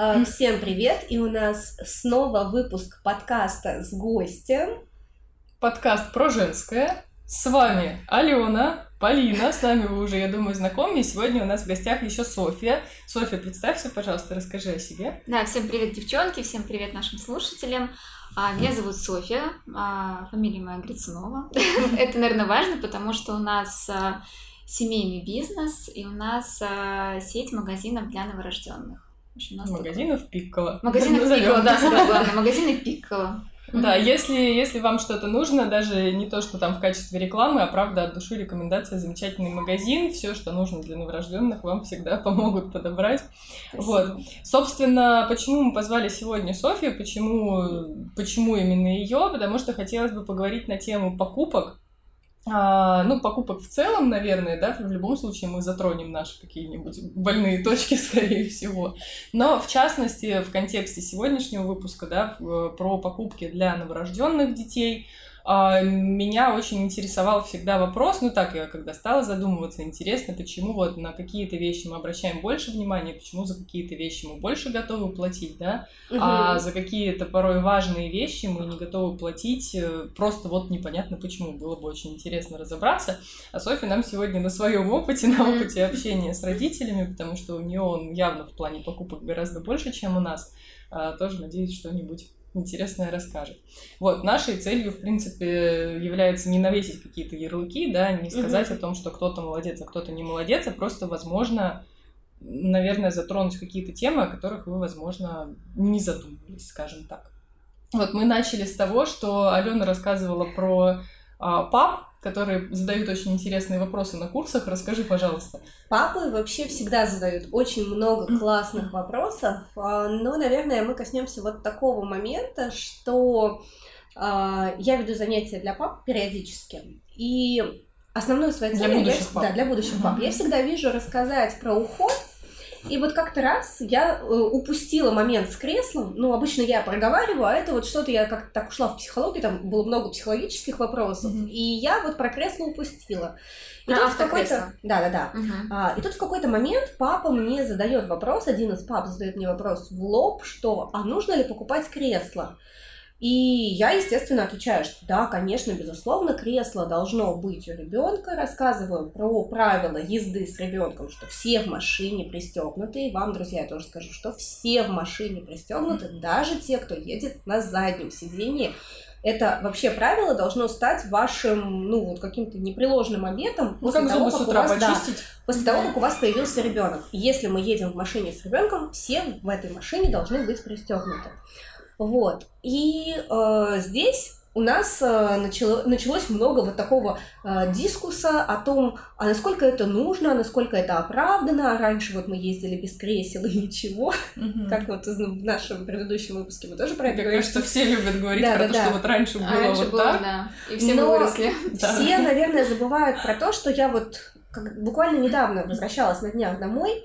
Э, всем привет! И у нас снова выпуск подкаста с гостем. Подкаст про женское. С вами Алена, Полина, с нами вы уже, я думаю, знакомы. И сегодня у нас в гостях еще Софья. Софья, представься, пожалуйста, расскажи о себе. Да, всем привет, девчонки, всем привет нашим слушателям. А, меня зовут Софья, а, фамилия моя Грицунова. Это, наверное, важно, потому что у нас а, семейный бизнес, и у нас сеть магазинов для новорожденных. Магазинов Пиккола. Магазинов Пиккола, да, самое главное. Магазины Пиккола. Да, если, если вам что-то нужно, даже не то, что там в качестве рекламы, а правда от души рекомендация, замечательный магазин, все, что нужно для новорожденных, вам всегда помогут подобрать. Спасибо. Вот. Собственно, почему мы позвали сегодня Софию, почему, почему именно ее, потому что хотелось бы поговорить на тему покупок, а, ну, покупок в целом, наверное, да, в любом случае мы затронем наши какие-нибудь больные точки, скорее всего. Но, в частности, в контексте сегодняшнего выпуска, да, про покупки для новорожденных детей, меня очень интересовал всегда вопрос, ну так я когда стала задумываться, интересно, почему вот на какие-то вещи мы обращаем больше внимания, почему за какие-то вещи мы больше готовы платить, да, угу. а за какие-то порой важные вещи мы не готовы платить, э, просто вот непонятно почему, было бы очень интересно разобраться. А Софья нам сегодня на своем опыте, на опыте общения с родителями, потому что у нее он явно в плане покупок гораздо больше, чем у нас, а, тоже надеюсь что-нибудь интересное расскажет. Вот, нашей целью, в принципе, является не навесить какие-то ярлыки, да, не сказать угу. о том, что кто-то молодец, а кто-то не молодец, а просто, возможно, наверное, затронуть какие-то темы, о которых вы, возможно, не задумывались, скажем так. Вот мы начали с того, что Алена рассказывала про а, пап, которые задают очень интересные вопросы на курсах. Расскажи, пожалуйста. Папы вообще всегда задают очень много классных вопросов, а, но, наверное, мы коснемся вот такого момента, что а, я веду занятия для пап периодически, и основную свою цель... Для будущих я, пап. Да, для будущих пап. Я всегда вижу рассказать про уход, и вот как-то раз я э, упустила момент с креслом. Ну, обычно я проговариваю, а это вот что-то я как-то так ушла в психологию, там было много психологических вопросов, mm-hmm. и я вот про кресло упустила. И а, тут в какой-то... Да, да, да. Угу. А, и тут в какой-то момент папа мне задает вопрос, один из пап задает мне вопрос в лоб, что а нужно ли покупать кресло? И я, естественно, отвечаю, что да, конечно, безусловно, кресло должно быть у ребенка. Рассказываю про правила езды с ребенком, что все в машине пристегнуты. И вам, друзья, я тоже скажу, что все в машине пристегнуты, даже те, кто едет на заднем сидении. Это вообще правило должно стать вашим, ну, вот каким-то непреложным обетом. Ну, как зубы с утра вас, почистить. Да, после того, как у вас появился ребенок. Если мы едем в машине с ребенком, все в этой машине должны быть пристегнуты. Вот. И э, здесь у нас э, начало, началось много вот такого э, дискуса о том, а насколько это нужно, насколько это оправдано. Раньше вот мы ездили без кресел и ничего, mm-hmm. как вот в нашем предыдущем выпуске мы тоже про это говорили. кажется, все любят говорить да, про да, то, да. что вот раньше было раньше вот было, так. Да. И все Но выросли. Все, наверное, забывают про то, что я вот как, буквально недавно возвращалась на днях домой,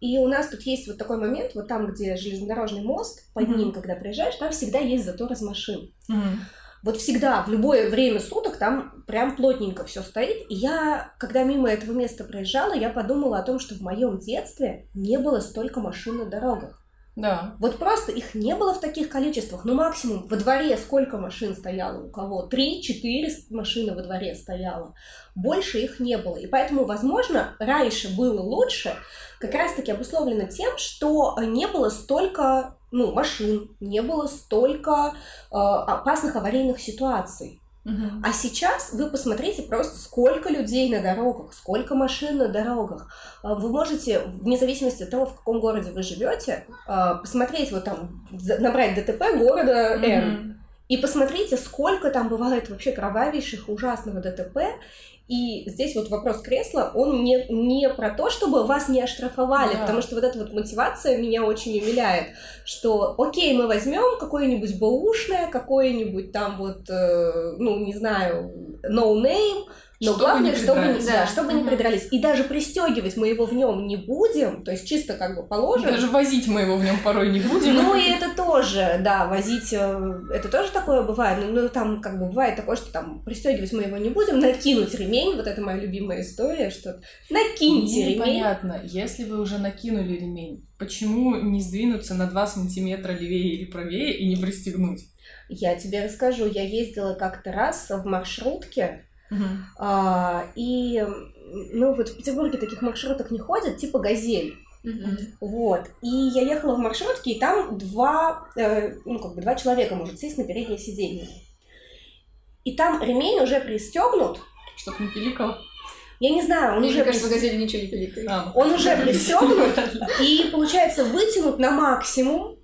и у нас тут есть вот такой момент, вот там, где железнодорожный мост, под mm-hmm. ним, когда приезжаешь, там всегда есть затор из машин. Mm-hmm. Вот всегда, в любое время суток там прям плотненько все стоит. И я, когда мимо этого места проезжала, я подумала о том, что в моем детстве не было столько машин на дорогах. Да. Вот просто их не было в таких количествах. Ну, максимум во дворе сколько машин стояло у кого? Три-четыре машины во дворе стояло. Больше их не было. И поэтому, возможно, раньше было лучше, как раз-таки обусловлено тем, что не было столько ну, машин, не было столько э, опасных аварийных ситуаций. А сейчас вы посмотрите просто, сколько людей на дорогах, сколько машин на дорогах. А, вы можете, вне зависимости от того, в каком городе вы живете, а, посмотреть вот там, набрать ДТП города Н. И посмотрите, сколько там бывает вообще кровавейших, ужасного ДТП, и здесь вот вопрос кресла, он не, не про то, чтобы вас не оштрафовали, да. потому что вот эта вот мотивация меня очень умиляет, что окей, мы возьмем какое-нибудь бэушное, какое-нибудь там вот, э, ну, не знаю, no name, Но Чтобы главное, не чтобы, не, да, чтобы не Мгм. придрались. И даже пристегивать мы его в нем не будем, то есть чисто как бы положим. Даже возить мы его в нем порой не будем. Ну и это тоже, да, возить, э, это тоже такое бывает, ну, ну, там как бы бывает такое, что там пристегивать мы его не будем, накинуть ремень, вот это моя любимая история, что накиньте Мне ремень. Непонятно, если вы уже накинули ремень, почему не сдвинуться на 2 сантиметра левее или правее и не пристегнуть? Я тебе расскажу, я ездила как-то раз в маршрутке, а, и, ну вот в Петербурге таких маршруток не ходят, типа «Газель». Мгм. Вот. И я ехала в маршрутке, и там два, э, ну, как бы два человека может сесть на переднее сиденье. И там ремень уже пристегнут. Чтоб не пиликал. Я не знаю, он Мне уже, кажется, в пристё- газели ничего не пиликает. А, он уже пристегнут, и получается вытянут на максимум.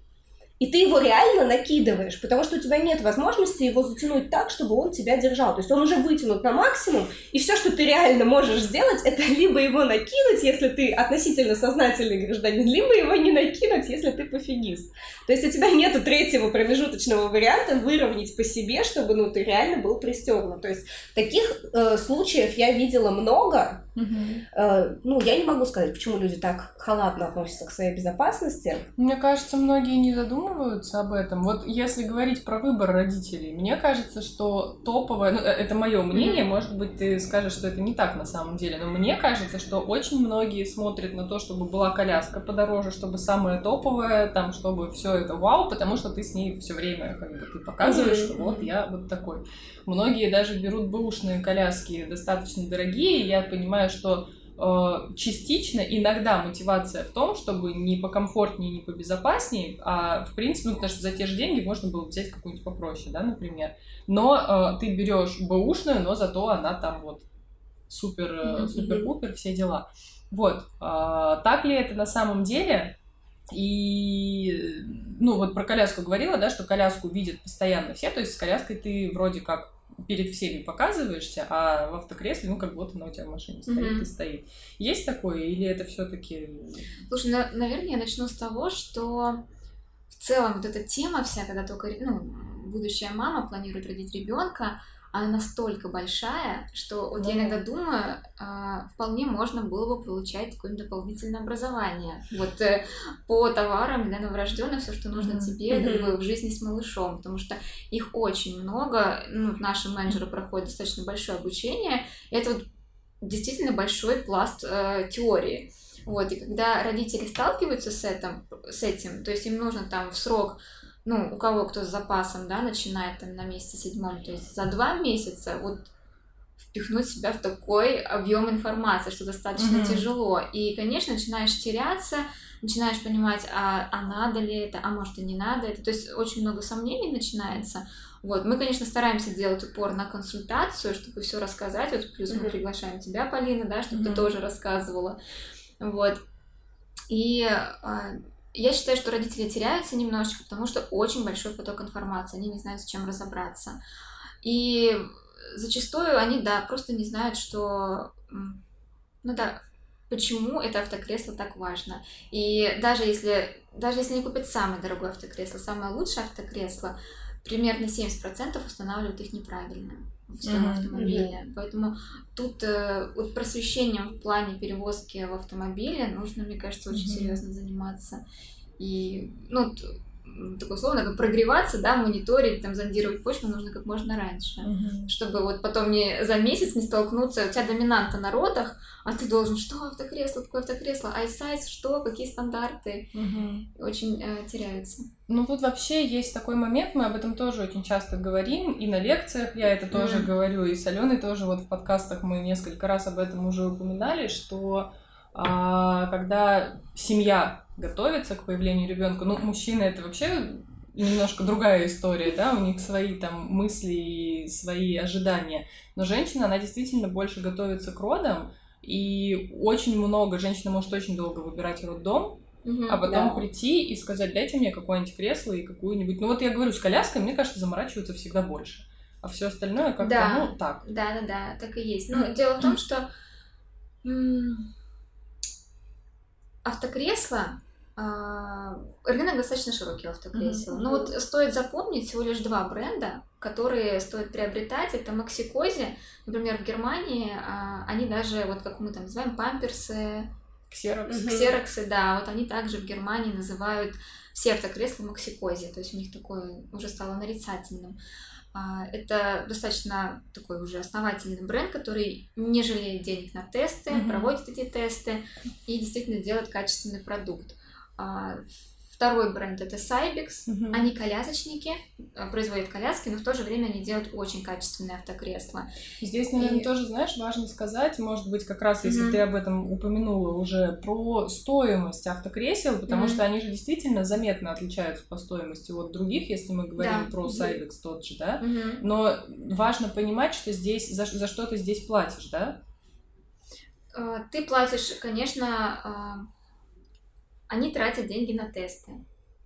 И ты его реально накидываешь, потому что у тебя нет возможности его затянуть так, чтобы он тебя держал. То есть он уже вытянут на максимум, и все, что ты реально можешь сделать, это либо его накинуть, если ты относительно сознательный гражданин, либо его не накинуть, если ты пофигист. То есть у тебя нету третьего промежуточного варианта выровнять по себе, чтобы ну, ты реально был пристегнут. То есть таких э, случаев я видела много. Э, ну, я не могу сказать, почему люди так халатно относятся к своей безопасности. Мне кажется, многие не задумываются об этом. Вот если говорить про выбор родителей, мне кажется, что топовое, ну, э, это мое мнение, может быть, ты скажешь, что это не так на самом деле, но мне кажется, что очень многие смотрят на то, чтобы была коляска подороже, чтобы самое топовое, там, чтобы все это вау, потому что ты с ней все время как бы ты показываешь, что вот я вот такой. Многие даже берут бэушные коляски достаточно дорогие, я понимаю, что э, частично иногда мотивация в том, чтобы не покомфортнее, не побезопаснее, а в принципе, ну, потому что за те же деньги можно было взять какую-нибудь попроще, да, например. Но э, ты берешь бэушную, но зато она там вот супер, э, Мгм. супер-пупер, все дела. Вот. А, так ли это на самом деле? И, ну, вот про коляску говорила, да, что коляску видят постоянно все, то есть с коляской ты вроде как перед всеми показываешься, а в автокресле, ну, как будто она у тебя в машине стоит Мгм. и стоит. Есть такое, или это все-таки... Слушай, на- наверное, я начну с того, что в целом вот эта тема вся, когда только ну, будущая мама планирует родить ребенка, она настолько большая, что вот я Ну. иногда думаю, а, вполне можно было бы получать какое-нибудь дополнительное образование. Вот э, по товарам для новорожденных, все, что нужно Мгм. тебе как Мгм. бы, в жизни с малышом, потому что их очень много. Ну, наши менеджеры проходят достаточно большое обучение. И это вот действительно большой пласт э, теории. Вот, и когда родители сталкиваются с этим, с этим, то есть им нужно там в срок, ну, у кого кто с запасом, да, начинает там на месяце седьмом, то есть за два месяца вот впихнуть себя в такой объем информации, что достаточно Мгм. тяжело. И, конечно, начинаешь теряться, начинаешь понимать, а, а надо ли это, а может и не надо это. То есть очень много сомнений начинается. Вот. Мы, конечно, стараемся делать упор на консультацию, чтобы все рассказать. Вот плюс мы Мгм. приглашаем тебя, Полина, да, чтобы ты Мгм. тоже рассказывала. Вот. И а, я считаю, что родители теряются немножечко, потому что очень большой поток информации, они не знают, с чем разобраться. И зачастую они, да, просто не знают, что, ну да, почему это автокресло так важно. И даже если, даже если они купят самое дорогое автокресло, самое лучшее автокресло, примерно 70% устанавливают их неправильно в своем Мгм. автомобиле. Поэтому тут э, вот просвещением в плане перевозки в автомобиле нужно, мне кажется, очень Мгм. серьезно заниматься. И, ну, такое условно, как прогреваться, да, мониторить, там, зондировать почву нужно как можно раньше. Чтобы вот потом не за месяц не столкнуться, у тебя доминанта на родах, а ты должен, что автокресло, какое автокресло, iSize, что, какие стандарты, Мгм. очень э, теряются. Ну тут вообще есть такой момент, мы об этом тоже очень часто говорим, и на лекциях я это тоже Мгм. говорю, и с Аленой тоже вот в подкастах мы несколько раз об этом уже упоминали, что а, когда семья готовится к появлению ребенка, ну мужчина это вообще немножко другая история, да, у них свои там мысли и свои ожидания, но женщина, она действительно больше готовится к родам, и очень много, женщина может очень долго выбирать роддом, а потом Да. прийти и сказать, дайте мне какое-нибудь кресло и какую-нибудь... Ну вот я говорю, с коляской, мне кажется, заморачиваются всегда больше. А все остальное как-то, Да. ну, так. Да, да, да, так и есть. Ну, дело в том, что автокресло, а, рынок достаточно широкий автокресел. Мгм. Но вот стоит запомнить всего лишь два бренда, которые стоит приобретать. Это Максикози. Например, в Германии а, они даже, вот как мы там называем, памперсы, Ксерокс. Ксероксы, да, вот они также в Германии называют все автокресла Максикози. То есть у них такое уже стало нарицательным. А, Это достаточно такой уже основательный бренд, который не жалеет денег на тесты, Мгм. проводит эти тесты и действительно делает качественный продукт. Второй бренд это Cybex. Мгм. Они колясочники, а, производят коляски, но в то же время они делают очень качественные автокресла. Здесь, наверное, И- тоже, знаешь, важно сказать, может быть, как раз, если Мгм. ты об этом упомянула уже, про стоимость автокресел, потому Мгм. что они же действительно заметно отличаются по стоимости от других, если мы говорим Да. про. Cybex тот же, да? Мгм. Но важно понимать, что здесь, за, за что ты здесь платишь, да? А, Ты платишь, конечно, а, они тратят деньги на тесты.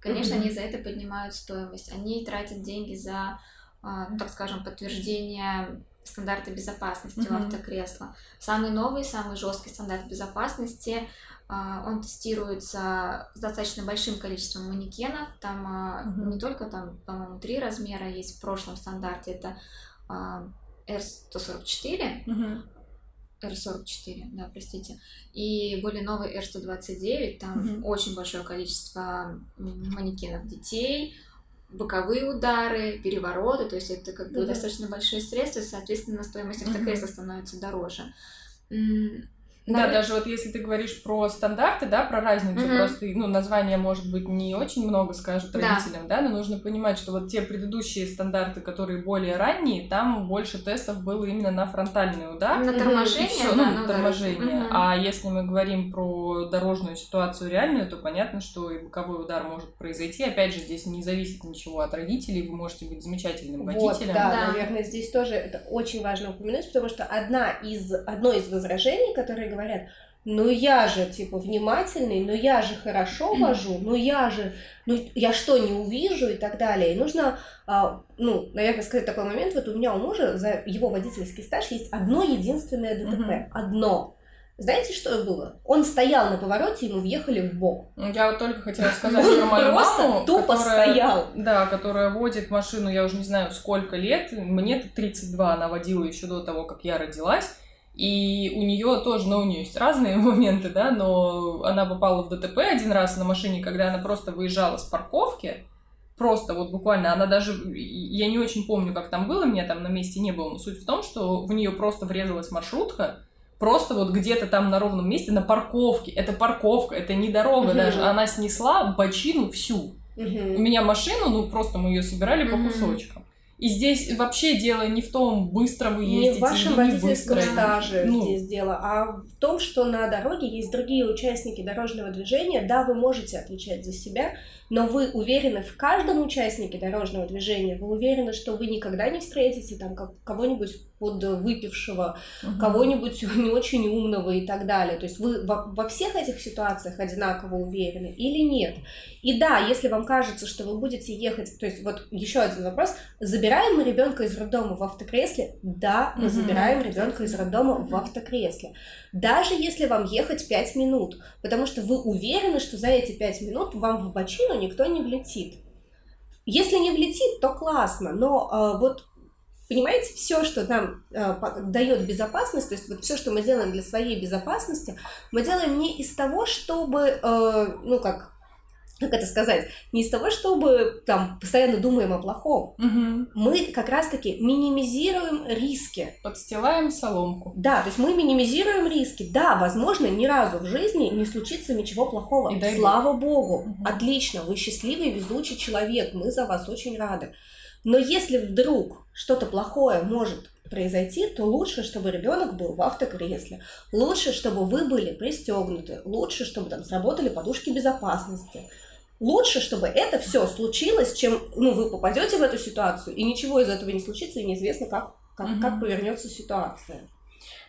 Конечно, они за это поднимают стоимость. Они тратят деньги за, а, ну, так скажем, подтверждение стандарта безопасности у Мгм. автокресла. Самый новый, самый жесткий стандарт безопасности, а, он тестируется с достаточно большим количеством манекенов. Там Мгм. не только там, по-моему, три размера есть в прошлом стандарте. Это а, R144, Мгм. R44, да, простите, и более новый R129, там Мгм. очень большое количество манекенов детей, боковые удары, перевороты, то есть это как бы Мгм. достаточно большие средства, соответственно, стоимость автокресла становится дороже. Да, на ры- даже вот если ты говоришь про стандарты, да, про разницу, Мгм. просто, ну, название, может быть, не очень много скажет Да. родителям, да. но нужно понимать, что вот те предыдущие стандарты, которые более ранние, там больше тестов было именно на фронтальный удар. на торможение, Все, да, ну, ну да. торможение. Мгм. А если мы говорим про дорожную ситуацию реальную, то понятно, что и боковой удар может произойти. Опять же, здесь не зависит ничего от родителей, вы можете быть замечательным Вот, водителем. да, Да. наверное, здесь тоже это очень важно упомянуть, потому что одна из, одно из возражений, которые говорят, ну я же, типа, внимательный, ну я же хорошо вожу, ну я же, ну я что, не увижу и так далее. И нужно, а, ну, наверное, сказать такой момент, вот у меня у мужа за его водительский стаж есть одно единственное ДТП, Мгм. одно. Знаете, что было? Он стоял на повороте, ему въехали в бок. Я вот только хотела сказать про мою Просто маму, тупо которая- стоял. Да, которая водит машину, я уже не знаю сколько лет, мне 32, она водила еще до того, как я родилась. И у нее тоже, ну, у нее есть разные моменты, да, но она попала в ДТП один раз на машине, когда она просто выезжала с парковки, просто вот буквально, она даже, я не очень помню, как там было, меня там на месте не было, но суть в том, что в нее просто врезалась маршрутка, просто вот где-то там на ровном месте, на парковке, это парковка, это не дорога Мгм. даже, она снесла бочину всю. У Мгм. меня машину, ну просто мы ее собирали по Мгм. кусочкам. И здесь вообще дело не в том, быстро вы Не ездите в вашем или не водительском быстро. стаже Ну. здесь дело, а в том, что на дороге есть другие участники дорожного движения. Да, вы можете отвечать за себя, но вы уверены в каждом участнике дорожного движения. Вы уверены, что вы никогда не встретите там кого-нибудь под выпившего, Мгм. кого-нибудь не очень умного и так далее. То есть вы во, во всех этих ситуациях одинаково уверены или нет? И да, если вам кажется, что вы будете ехать, то есть вот еще один вопрос, забираем мы ребенка из роддома в автокресле? Да, мы Мгм. забираем ребенка из роддома в автокресле. Даже если вам ехать 5 минут, потому что вы уверены, что за эти 5 минут вам в бочину никто не влетит. Если не влетит, то классно, но э, вот Понимаете, все, что нам э, дает безопасность, то есть вот все, что мы делаем для своей безопасности, мы делаем не из того, чтобы, э, ну как, как это сказать, не из того, чтобы там постоянно думаем о плохом. Мгм. Мы как раз-таки минимизируем риски. Подстилаем соломку. Да, то есть мы минимизируем риски. Да, возможно, ни разу в жизни не случится ничего плохого. И дай бог. Слава богу. Мгм. Отлично, вы счастливый, везучий человек. Мы за вас очень рады. Но если вдруг что-то плохое может произойти, то лучше, чтобы ребенок был в автокресле. Лучше, чтобы вы были пристегнуты. Лучше, чтобы там сработали подушки безопасности. Лучше, чтобы это все случилось, чем ну, вы попадете в эту ситуацию, и ничего из этого не случится, и неизвестно, как, как, Мгм. как повернется ситуация.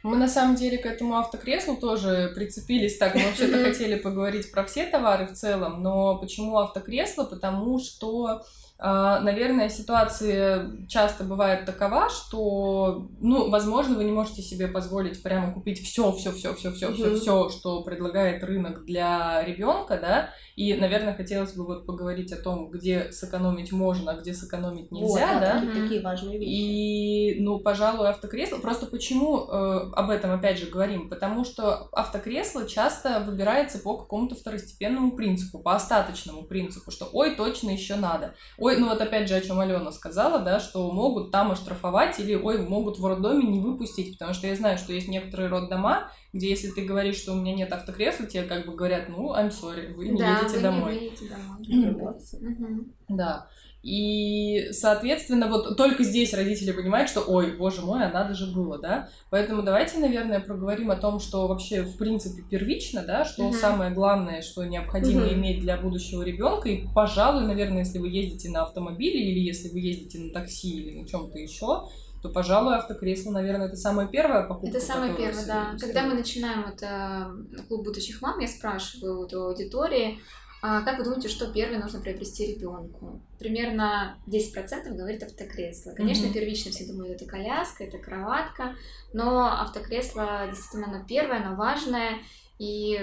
Мы на самом деле к этому автокреслу тоже прицепились. Так, мы вообще-то хотели поговорить про все товары в целом, но почему автокресло? Потому что а, наверное, ситуация часто бывает такова, что, ну, возможно, вы не можете себе позволить прямо купить все, все, все, все, все, все, все, что предлагает рынок для ребенка, да, и, наверное, хотелось бы вот поговорить о том, где сэкономить можно, а где сэкономить нельзя, вот, да. Такие, такие важные вещи. И, ну, пожалуй, автокресло. Просто почему э, об этом опять же говорим? Потому что автокресло часто выбирается по какому-то второстепенному принципу, по остаточному принципу, что ой, точно еще надо. Ой, ну вот опять же, о чем Алена сказала, да, что могут там оштрафовать или ой, могут в роддоме не выпустить, потому что я знаю, что есть некоторые роддома, где если ты говоришь, что у меня нет автокресла, тебе как бы говорят, ну, I'm sorry, вы не да, едете вы домой. Не едете домой. Угу. Да. И, соответственно, вот только здесь родители понимают, что, ой, боже мой, а надо же было, да? Поэтому давайте, наверное, проговорим о том, что вообще, в принципе, первично, да, что угу. самое главное, что необходимо угу. иметь для будущего ребенка. И, пожалуй, наверное, если вы ездите на автомобиле или если вы ездите на такси или на чем-то еще, то, пожалуй, автокресло, наверное, это самая первая покупка. Это самое первое, да. Стоит. Когда мы начинаем это клуб будущих мам, я спрашиваю у аудитории, а как вы думаете, что первое нужно приобрести ребенку? Примерно 10% говорит автокресло. Конечно, mm-hmm. первично все думают, это коляска, это кроватка, но автокресло действительно оно первое, оно важное. И,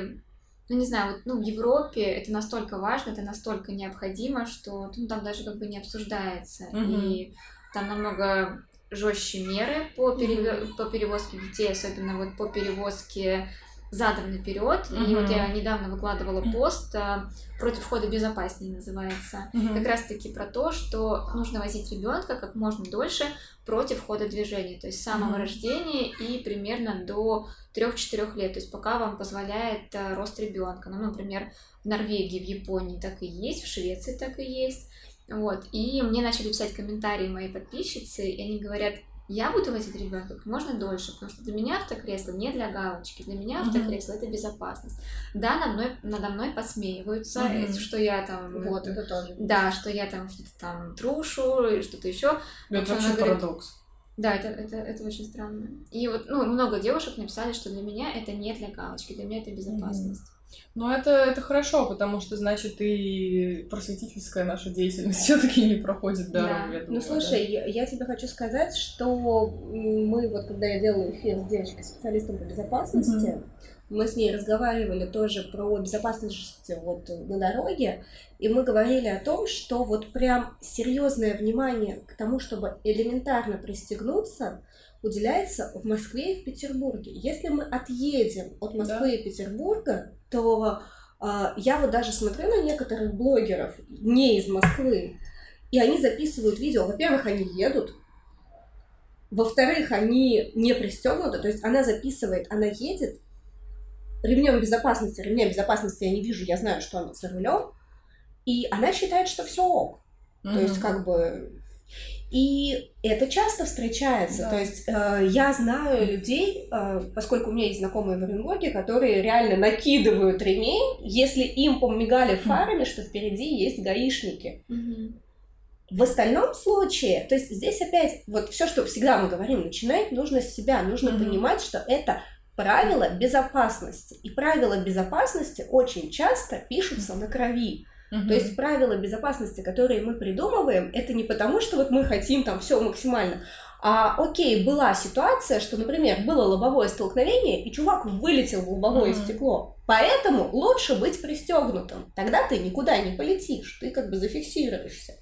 ну не знаю, вот ну, в Европе это настолько важно, это настолько необходимо, что ну, там даже как бы не обсуждается. Mm-hmm. И там намного жестче меры по, перев... mm-hmm. по перевозке детей, особенно вот по перевозке задом наперед. Mm-hmm. И вот я недавно выкладывала пост а, против входа безопаснее называется. Mm-hmm. Как раз таки про то, что нужно возить ребенка как можно дольше против хода движения, то есть с самого mm-hmm. рождения и примерно до 3-4 лет, то есть пока вам позволяет а, рост ребенка. Ну, например, в Норвегии, в Японии так и есть, в Швеции так и есть. Вот. И мне начали писать комментарии мои подписчицы, и они говорят, я буду возить ребенка как можно дольше, потому что для меня автокресло не для галочки, для меня автокресло mm-hmm. это безопасность. Да, надо мной, надо мной посмеиваются, mm-hmm. что я там... Вот, это тоже. Да, что я там что-то там трушу или что-то еще. Это вообще парадокс. Да, это, это, это очень странно. И вот, ну, много девушек написали, что для меня это не для галочки, для меня это безопасность. Mm-hmm. Ну, это, это хорошо, потому что, значит, и просветительская наша деятельность все-таки не проходит дорогу. Да. ну, слушай, да? я, я тебе хочу сказать, что мы вот, когда я делала эфир с девочкой-специалистом по безопасности, mm-hmm. мы с ней разговаривали тоже про безопасность вот на дороге, и мы говорили о том, что вот прям серьезное внимание к тому, чтобы элементарно пристегнуться, уделяется в Москве и в Петербурге. Если мы отъедем от Москвы да. и Петербурга, то э, я вот даже смотрю на некоторых блогеров не из Москвы, и они записывают видео. Во-первых, они едут, во-вторых, они не пристегнуты, то есть она записывает, она едет, ремнем безопасности, ремня безопасности я не вижу, я знаю, что она за рулем, и она считает, что все ок. Mm-hmm. То есть, как бы, и это часто встречается. Да. То есть э, я знаю людей, э, поскольку у меня есть знакомые в Оренбурге, которые реально накидывают ремень, если им помигали фарами, что впереди есть гаишники. В остальном случае, то есть здесь опять вот все, что всегда мы говорим, начинать нужно с себя, нужно mm-hmm. понимать, что это правила безопасности. И правила безопасности очень часто пишутся на крови. Угу. То есть правила безопасности, которые мы придумываем, это не потому, что вот мы хотим там все максимально, а окей, была ситуация, что, например, было лобовое столкновение, и чувак вылетел в лобовое mm стекло. Поэтому лучше быть пристегнутым. Тогда ты никуда не полетишь, ты как бы зафиксируешься.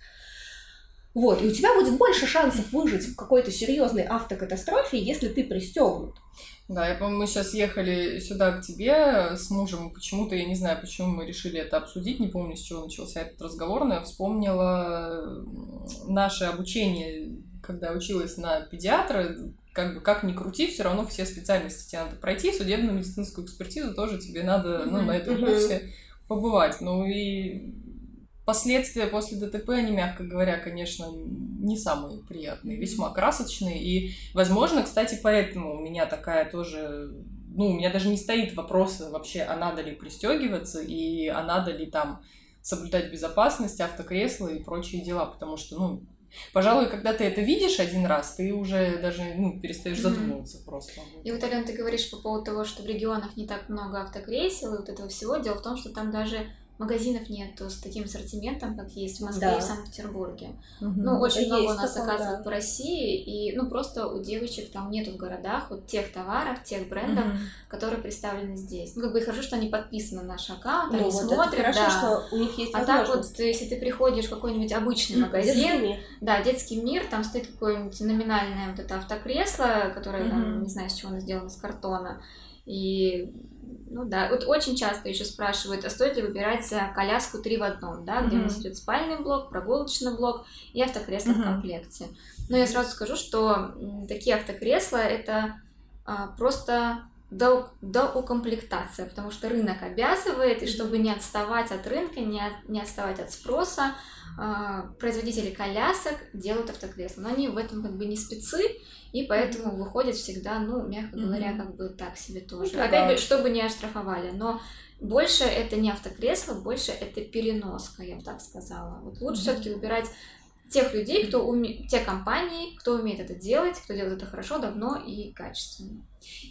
Вот, и у тебя будет больше шансов выжить в какой-то серьезной автокатастрофе, если ты пристегнут. Да, я помню, мы сейчас ехали сюда к тебе с мужем, почему-то, я не знаю, почему мы решили это обсудить, не помню, с чего начался этот разговор, но я вспомнила наше обучение, когда училась на педиатра, как бы как ни крути, все равно все специальности тебе надо пройти, судебную медицинскую экспертизу тоже тебе надо ну, на этом курсе побывать. Ну и Последствия после ДТП, они, мягко говоря, конечно, не самые приятные, весьма красочные. И, возможно, кстати, поэтому у меня такая тоже... Ну, у меня даже не стоит вопроса вообще, а надо ли пристегиваться и а надо ли там соблюдать безопасность, автокресла и прочие дела, потому что, ну, Пожалуй, когда ты это видишь один раз, ты уже даже ну, перестаешь задумываться просто. И вот, Ален, ты говоришь по поводу того, что в регионах не так много автокресел и вот этого всего. Дело в том, что там даже магазинов нету с таким ассортиментом, как есть в Москве Да. и в Санкт-Петербурге. Мгм. Ну, очень Это много у нас такое, оказывают да. по России, и ну просто у девочек там нету в городах вот тех товаров, тех брендов, Мгм. которые представлены здесь. Ну, как бы и хорошо, что они подписаны на наш аккаунт, Ну, они вот это смотрят, хорошо, да. что у них есть А так вот, если ты приходишь в какой-нибудь обычный магазин, Детский мир. да, детский мир, там стоит какое-нибудь номинальное вот это автокресло, которое там, Мгм. не знаю, с чего оно сделано, с картона. И, ну да, вот очень часто еще спрашивают, а стоит ли выбирать э, коляску три в одном, да, где у нас идет спальный блок, прогулочный блок и автокресло в Мгм. комплекте. Но я сразу скажу, что такие автокресла это а, просто до, доукомплектация, потому что рынок обязывает, и чтобы не отставать от рынка, не, от- не отставать от спроса, а, производители колясок делают автокресла. Но они в этом как бы не спецы, и поэтому выходят всегда, ну, мягко говоря, как бы так себе тоже. да. Опять же, чтобы не оштрафовали, но больше это не автокресло, больше это переноска, я бы так сказала. Вот лучше все-таки выбирать тех людей, кто уме... те компании, кто умеет это делать, кто делает это хорошо, давно и качественно.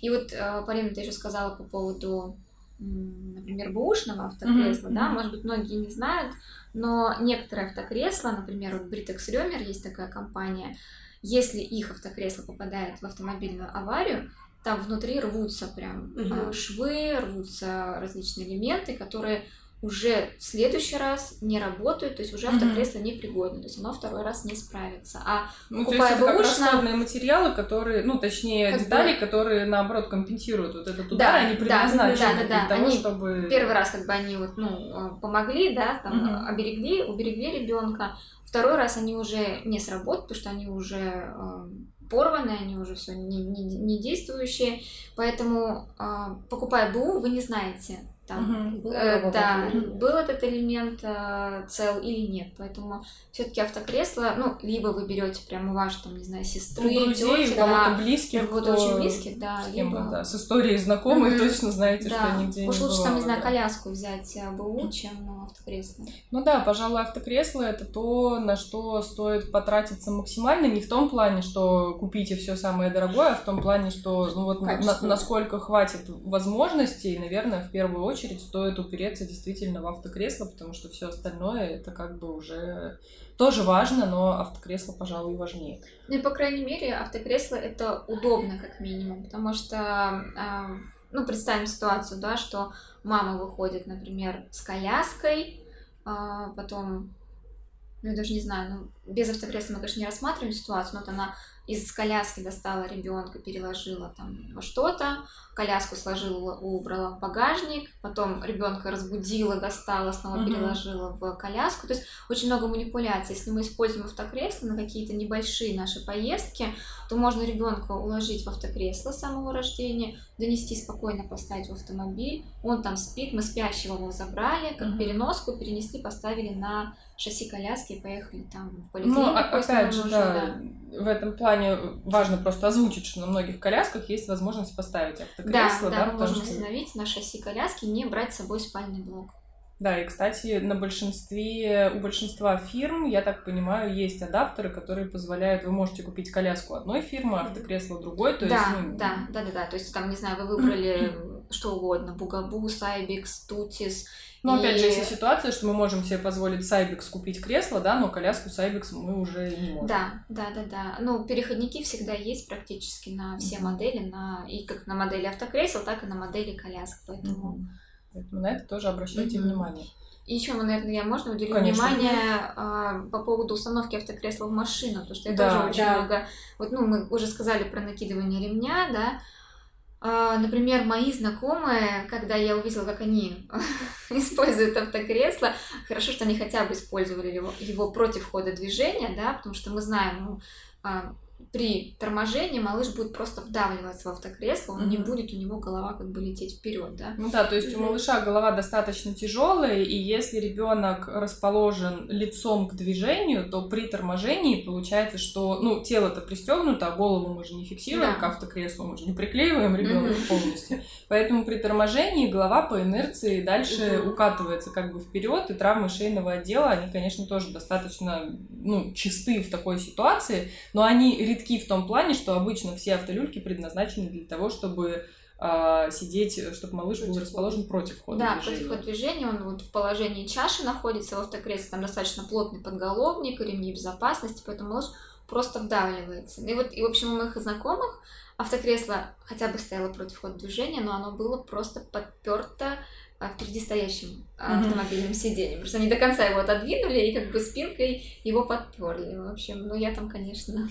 И вот, э, Полина, ты еще сказала по поводу, например, бэушного автокресла, Мгм, да, может быть, многие не знают, но некоторые автокресла, например, вот Britex Römer есть такая компания, если их автокресло попадает в автомобильную аварию, там внутри рвутся прям э, швы, рвутся различные элементы, которые уже в следующий раз не работают, то есть уже автокресло непригодно, то есть оно второй раз не справится. А Ну, то есть покупая это как материалы, которые, ну, точнее, Как бы- детали, которые, наоборот, компенсируют вот этот удар, Да, они да, предназначены да, да, да. для того, Они чтобы... первый раз как бы они вот, ну, помогли, да, там, э, оберегли, уберегли ребенка. Второй раз они уже не сработают, потому что они уже э, порваны, они уже все не, не, не действующие. Поэтому, э, покупая БУ, вы не знаете, там. Было Э, работать да, был этот элемент э, цел или нет. Поэтому все-таки автокресло, ну, либо вы берете прямо у вашей, там, не знаю, сестры, у друзей, тети, кого-то да, близких, кого-то кто- очень близких, да, с либо... да, с историей знакомых, Мгм. точно знаете, да. что нигде Уж не лучше там, не знаю, да. коляску взять э, БУ, чем э, автокресло. Ну да, пожалуй, автокресло это то, на что стоит потратиться максимально, не в том плане, что купите все самое дорогое, а в том плане, что ну вот на- насколько хватит возможностей, наверное, в первую очередь стоит упереться действительно в автокресло, потому что все остальное это как бы уже тоже важно, но автокресло, пожалуй, важнее. Ну и, по крайней мере, автокресло это удобно, как минимум, потому что, а, ну, представим ситуацию, да, что мама выходит, например, с коляской, а, потом, ну, я даже не знаю, ну, без автокресла мы, конечно, не рассматриваем ситуацию, но вот она из коляски достала ребенка, переложила там во что-то, коляску сложила, убрала в багажник, потом ребенка разбудила, достала, снова Мгм. переложила в коляску. То есть очень много манипуляций. Если мы используем автокресло на какие-то небольшие наши поездки, то можно ребенка уложить в автокресло с самого рождения, донести спокойно, поставить в автомобиль. Он там спит, мы спящего его забрали, как Мгм. переноску перенесли, поставили на шасси коляски и поехали там в Ну, поликлинику. если опять же, да, в этом плане важно просто озвучить, что на многих колясках есть возможность поставить Да, автокресло, да, да, мы потому можем что установить на шасси коляски не брать с собой спальный блок. Да, и, кстати, на большинстве, у большинства фирм, я так понимаю, есть адаптеры, которые позволяют, вы можете купить коляску одной фирмы, автокресло другой, то да, есть, ну, да, да, да, да. То есть там, не знаю, вы выбрали что угодно, Бугабу, Сайбикс, Тутис. Ну, опять же, И- если ситуация, что мы можем себе позволить Сайбекс купить кресло, да, но коляску Сайбекс мы уже не можем. Да, да, да, да. Ну, переходники всегда есть практически на все Мгм. модели, на и как на модели автокресел, так и на модели колясок. Поэтому Мгм. Поэтому на это тоже обращайте Мгм. внимание. И еще, наверное, я можно уделю Конечно. внимание а, по поводу установки автокресла в машину, потому что я Да, тоже очень да. много. Вот, ну, мы уже сказали про накидывание ремня, да. А, например, мои знакомые, когда я увидела, как они используют автокресло, хорошо, что они хотя бы использовали его, его против хода движения, да, потому что мы знаем, ну, а, при торможении малыш будет просто вдавливаться в автокресло, он mm-hmm. не будет у него голова как бы лететь вперед, да? Ну да, то есть mm-hmm. у малыша голова достаточно тяжелая, и если ребенок расположен лицом к движению, то при торможении получается, что ну тело-то пристегнуто, а голову мы же не фиксируем да. к автокреслу, мы же не приклеиваем ребенка mm-hmm. полностью, поэтому при торможении голова по инерции дальше mm-hmm. укатывается как бы вперед, и травмы шейного отдела, они, конечно, тоже достаточно ну чисты в такой ситуации, но они редки в том плане, что обычно все автолюльки предназначены для того, чтобы а, сидеть, чтобы малыш был расположен против хода да, движения. против хода движения, он вот в положении чаши находится в автокресле, там достаточно плотный подголовник, ремни безопасности, поэтому малыш просто вдавливается. И вот, и в общем, у моих знакомых автокресло хотя бы стояло против хода движения, но оно было просто подперто а, впереди стоящим автомобильным mm-hmm. сиденьем. Потому что они до конца его отодвинули и как бы спинкой его подперли. В общем, ну я там, конечно.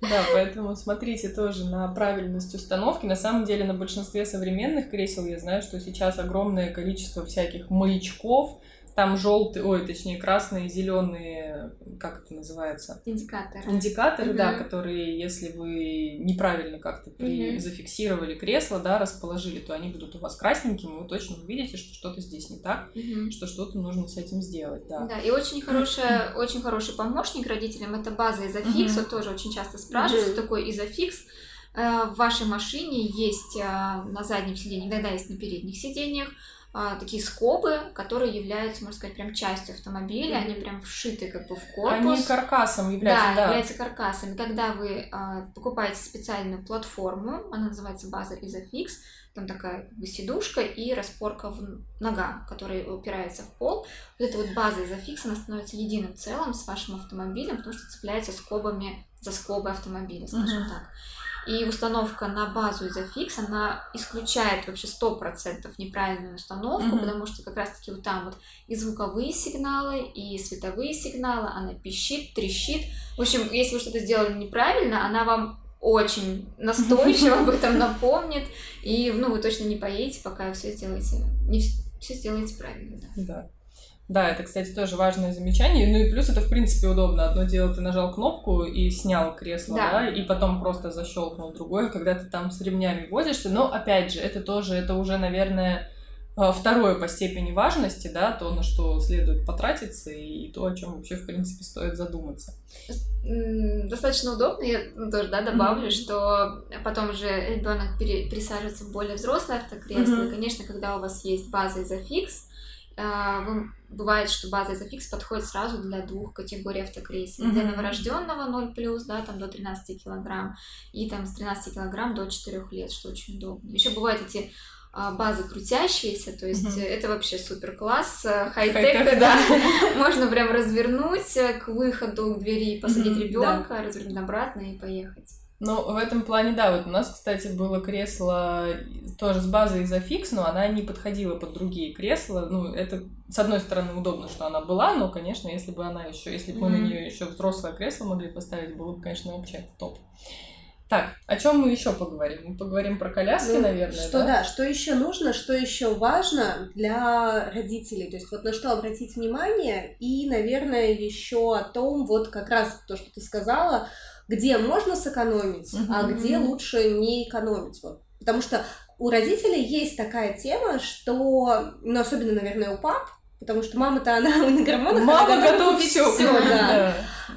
Да, поэтому смотрите тоже на правильность установки. На самом деле на большинстве современных кресел я знаю, что сейчас огромное количество всяких маячков, там желтые, ой, точнее, красные, зеленые, как это называется? Индикаторы. Индикаторы, угу. да, которые, если вы неправильно как-то при... угу. зафиксировали кресло, да, расположили, то они будут у вас красненькими, вы точно увидите, что что-то здесь не так, угу. что что-то нужно с этим сделать, да. Да, и очень хорошая, очень хороший помощник родителям это база изофикс, угу. вот тоже очень часто спрашивают, угу. что такое изофикс. Э, в вашей машине есть э, на заднем сиденье, иногда есть на передних сиденьях, а, такие скобы, которые являются, можно сказать, прям частью автомобиля, mm-hmm. они прям вшиты как бы в корпус. Они каркасом являются, да. Да, являются каркасом. Когда вы а, покупаете специальную платформу, она называется база Isofix, там такая как бы сидушка и распорка в нога, которая упирается в пол. Вот эта вот база Isofix, она становится единым целым с вашим автомобилем, потому что цепляется скобами за скобы автомобиля, скажем mm-hmm. так. И установка на базу изофикс, она исключает вообще 100% неправильную установку, mm-hmm. потому что как раз-таки вот там вот и звуковые сигналы, и световые сигналы, она пищит, трещит. В общем, если вы что-то сделали неправильно, она вам очень настойчиво об этом напомнит, и ну, вы точно не поедете, пока все сделаете, не все сделаете правильно. Да. да. Да, это, кстати, тоже важное замечание. Ну и плюс это, в принципе, удобно. Одно дело, ты нажал кнопку и снял кресло, да, да и потом просто защелкнул другое, когда ты там с ремнями возишься. Но, опять же, это тоже, это уже, наверное, а, второе по степени важности, да, то, на что следует потратиться, и то, о чем вообще, в принципе, стоит задуматься. Достаточно удобно, я тоже да, добавлю, mm-hmm. что потом уже ребенок пересаживается в более взрослое автокресло. Mm-hmm. И, конечно, когда у вас есть база изофикс, бывает, что база изофикс подходит сразу для двух категорий автокресел. Mm-hmm. Для новорожденного 0 плюс, да, там до 13 килограмм, и там с 13 килограмм до 4 лет, что очень удобно. Еще бывают эти а, базы крутящиеся, то есть mm-hmm. это вообще супер класс, э, хай-тек, да. Можно прям развернуть э, к выходу к двери, посадить mm-hmm, ребенка, да. развернуть обратно и поехать. Ну, в этом плане, да, вот у нас, кстати, было кресло тоже с базой изофикс, но она не подходила под другие кресла. Ну, это, с одной стороны, удобно, что она была, но, конечно, если бы она еще, если бы mm-hmm. мы на нее еще взрослое кресло могли поставить, было бы, конечно, вообще топ. Так, о чем мы еще поговорим? Мы поговорим про коляски, ну, наверное. Что да? да, что еще нужно, что еще важно для родителей. То есть вот на что обратить внимание, и, наверное, еще о том, вот как раз то, что ты сказала, где можно сэкономить, mm-hmm. а где лучше не экономить. Вот. Потому что у родителей есть такая тема, что, ну, особенно, наверное, у пап, потому что мама-то она на гормонах. Мама готова все, все да. да.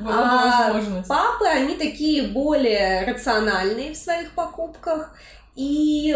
А папы, они такие более рациональные в своих покупках, и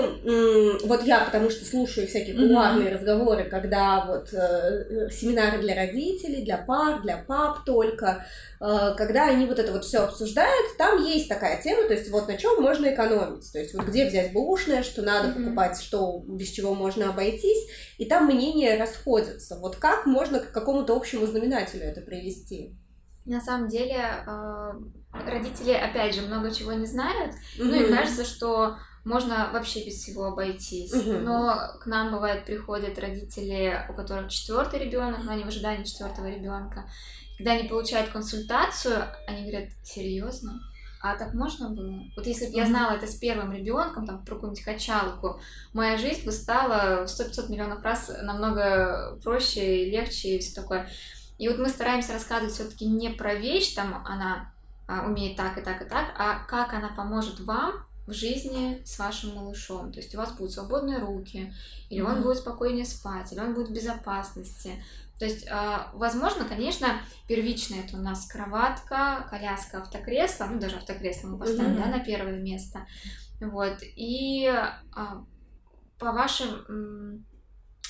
вот я, потому что слушаю всякие кулуарные mm-hmm. разговоры, когда вот э, семинары для родителей, для пар, для пап только, э, когда они вот это вот все обсуждают, там есть такая тема, то есть вот на чем можно экономить, то есть вот где взять бэушное, что надо mm-hmm. покупать, что без чего можно обойтись, и там мнения расходятся. Вот как можно к какому-то общему знаменателю это привести? На самом деле э, родители, опять же, много чего не знают, mm-hmm. ну и кажется, что можно вообще без всего обойтись. Угу. Но к нам бывает приходят родители, у которых четвертый ребенок, но они в ожидании четвертого ребенка. Когда они получают консультацию, они говорят, серьезно? А так можно было? Вот если бы я знала это с первым ребенком, там, про какую-нибудь качалку, моя жизнь бы стала в 100-500 миллионов раз намного проще и легче и все такое. И вот мы стараемся рассказывать все-таки не про вещь, там, она а, умеет так и так и так, а как она поможет вам в жизни с вашим малышом. То есть у вас будут свободные руки, или он будет спокойнее спать, или он будет в безопасности. То есть, а, возможно, конечно, первично это у нас кроватка, коляска, автокресло, ну даже автокресло мы поставим, mm-hmm. да, на первое место. Вот. И а, по вашим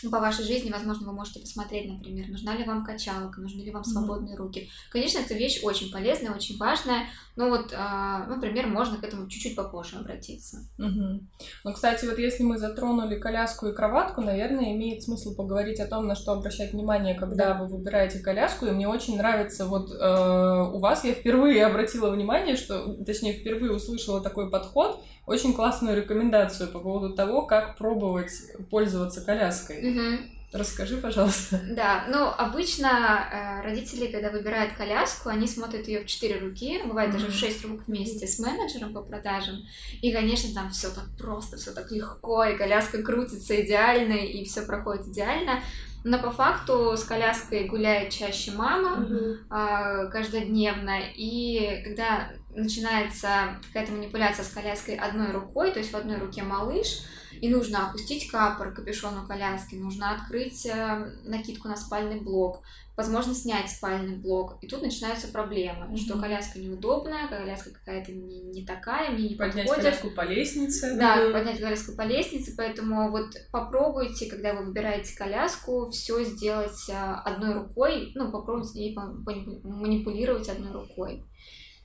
по вашей жизни, возможно, вы можете посмотреть, например, нужна ли вам качалка, нужны ли вам свободные mm-hmm. руки. Конечно, это вещь очень полезная, очень важная, но вот, э, например, можно к этому чуть-чуть попозже обратиться. Mm-hmm. Ну, кстати, вот если мы затронули коляску и кроватку, наверное, имеет смысл поговорить о том, на что обращать внимание, когда вы выбираете коляску, и мне очень нравится вот э, у вас, я впервые обратила внимание, что, точнее, впервые услышала такой подход, очень классную рекомендацию по поводу того, как пробовать пользоваться коляской. Угу. Расскажи, пожалуйста. Да, ну обычно э, родители, когда выбирают коляску, они смотрят ее в четыре руки, бывает mm-hmm. даже в шесть рук вместе с менеджером по продажам. И, конечно, там все так просто, все так легко, и коляска крутится идеально, и все проходит идеально. Но по факту с коляской гуляет чаще мама mm-hmm. э, каждодневно, и когда начинается какая-то манипуляция с коляской одной рукой, то есть в одной руке малыш, и нужно опустить капор капюшону коляски, нужно открыть э, накидку на спальный блок, возможно, снять спальный блок. И тут начинаются проблемы, mm-hmm. что коляска неудобная, коляска какая-то не, не такая, мне не поднять подходит. коляску по лестнице. Да, mm-hmm. поднять коляску по лестнице, поэтому вот попробуйте, когда вы выбираете коляску, все сделать э, одной рукой, ну, попробуйте ей манипулировать одной рукой.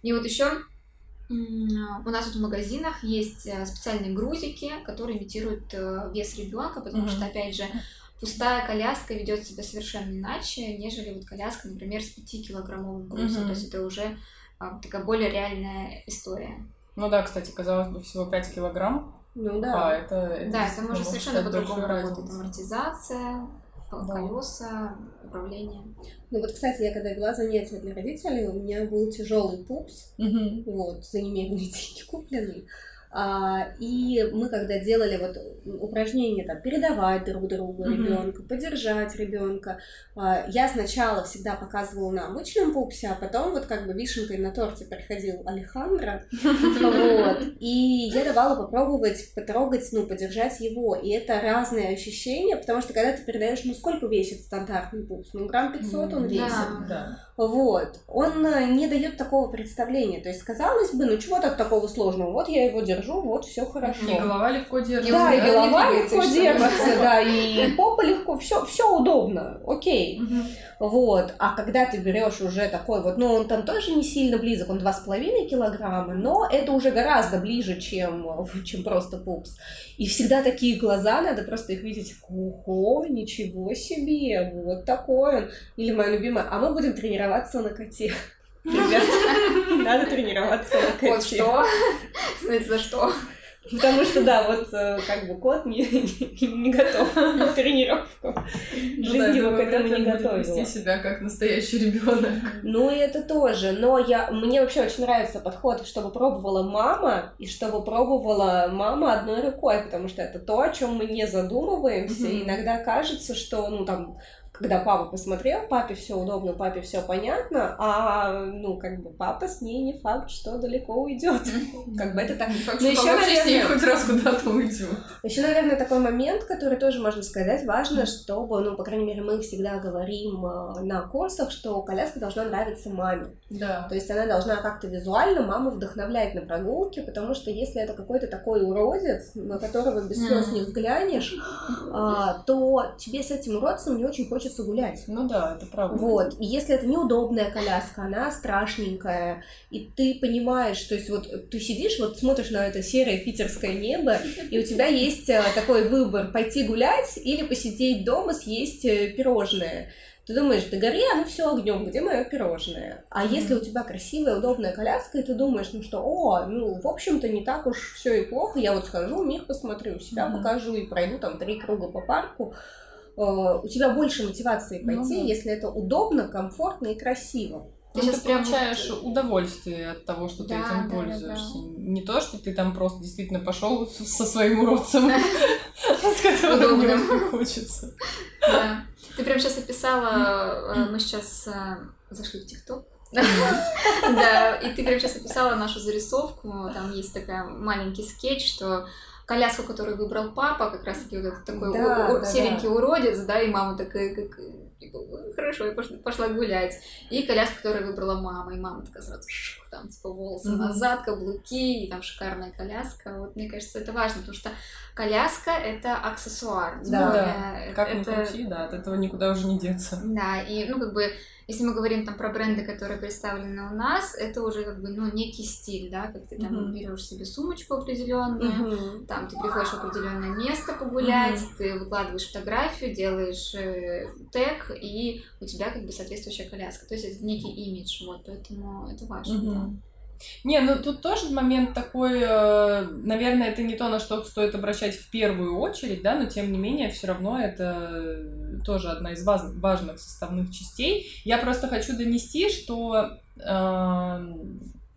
И вот еще у нас вот в магазинах есть э, специальные грузики, которые имитируют э, вес ребенка, потому mm-hmm. что, опять же, пустая коляска ведет себя совершенно иначе, нежели вот коляска, например, с 5-килограммовым грузом. Mm-hmm. То есть это уже а, такая более реальная история. Ну да, кстати, казалось бы, всего 5 килограмм. Ну да. А, это, это да, это может совершенно по-другому работать. Амортизация. Колеса, управление. Ну вот, кстати, я когда вела занятия для родителей, у меня был тяжелый пупс, угу. вот, за немеренные деньги купленный. А, и мы когда делали вот упражнения там передавать друг другу mm-hmm. ребенка, поддержать ребенка, а, я сначала всегда показывала на обычном пупсе, а потом вот как бы вишенкой на торте приходил Алехандро, вот, и я давала попробовать потрогать, ну, поддержать его, и это разные ощущения, потому что когда ты передаешь, ну, сколько весит стандартный пупс, ну, грамм 500 он весит, да. Вот, он э, не дает такого представления, то есть казалось бы, ну, чего так такого сложного, вот я его держу, вот все хорошо. И голова легко держится. Да, и голова легко держится, да, и попа легко, все, все удобно, окей. Вот, а когда ты берешь уже такой вот, ну он там тоже не сильно близок, он 2,5 килограмма, но это уже гораздо ближе, чем, чем просто пупс. И всегда такие глаза, надо просто их видеть, ого, ничего себе, вот такой он. Или моя любимая, а мы будем тренироваться на коте. Ребята, надо тренироваться на коте. Вот что? Знаете, за что? Потому что, да, вот э, как бы кот не, не, готов на тренировку. Ну Жизнь его к этому не готовила. вести себя как настоящий ребенок. Ну и это тоже. Но я, мне вообще очень нравится подход, чтобы пробовала мама, и чтобы пробовала мама одной рукой, потому что это то, о чем мы не задумываемся. Иногда кажется, что, ну, там, когда папа посмотрел, папе все удобно, папе все понятно, а ну как бы папа с ней не факт, что далеко уйдет. Как бы это так. Но еще, наверное, хоть раз куда-то уйдет. Еще, наверное, такой момент, который тоже можно сказать, важно, чтобы, ну, по крайней мере, мы всегда говорим э, на курсах, что коляска должна нравиться маме. Да. То есть она должна как-то визуально маму вдохновлять на прогулки, потому что если это какой-то такой уродец, на которого без слез не взглянешь, а, то тебе с этим уродцем не очень хочется хочется гулять. Ну да, это правда. Вот. И если это неудобная коляска, она страшненькая, и ты понимаешь, то есть вот ты сидишь, вот смотришь на это серое питерское небо, и у тебя есть э, такой выбор, пойти гулять или посидеть дома, съесть э, пирожное. Ты думаешь, да гори оно все огнем, где мое пирожное? А mm-hmm. если у тебя красивая, удобная коляска, и ты думаешь, ну что, о, ну, в общем-то, не так уж все и плохо, я вот схожу, мир посмотрю, себя mm-hmm. покажу и пройду там три круга по парку, у тебя больше мотивации ну пойти, ну, да. если это удобно, комфортно и красиво. Ты ну, сейчас ты получаешь вот... удовольствие от того, что да, ты этим да, пользуешься. Да, да. Не то, что ты там просто действительно пошел со своим уродцем, с которым не хочется. Да. Ты прям сейчас описала, э, мы сейчас э, зашли в ТикТок, Да, и ты прям сейчас описала нашу зарисовку, там есть такая маленький скетч, что коляску, которую выбрал папа, как раз таки вот этот такой да, у, да, серенький да. уродец, да, и мама такая, как, типа, хорошо, я пошла, пошла гулять. И коляску, которую выбрала мама, и мама такая сразу, там, типа, волосы mm-hmm. назад, каблуки, и там шикарная коляска. Вот, мне кажется, это важно, потому что коляска — это аксессуар. Да, да. Это, как ни крути, да, от этого никуда уже не деться. Да, и, ну, как бы, если мы говорим там про бренды, которые представлены у нас, это уже как бы ну некий стиль, да, как ты там uh-huh. берешь себе сумочку определенную, uh-huh. там ты приходишь в определенное место погулять, uh-huh. ты выкладываешь фотографию, делаешь э, тег и у тебя как бы соответствующая коляска, то есть это некий имидж, вот, поэтому это важно, uh-huh. да. Не, ну тут тоже момент такой, э, наверное, это не то, на что стоит обращать в первую очередь, да, но тем не менее все равно это тоже одна из важных составных частей. Я просто хочу донести, что э,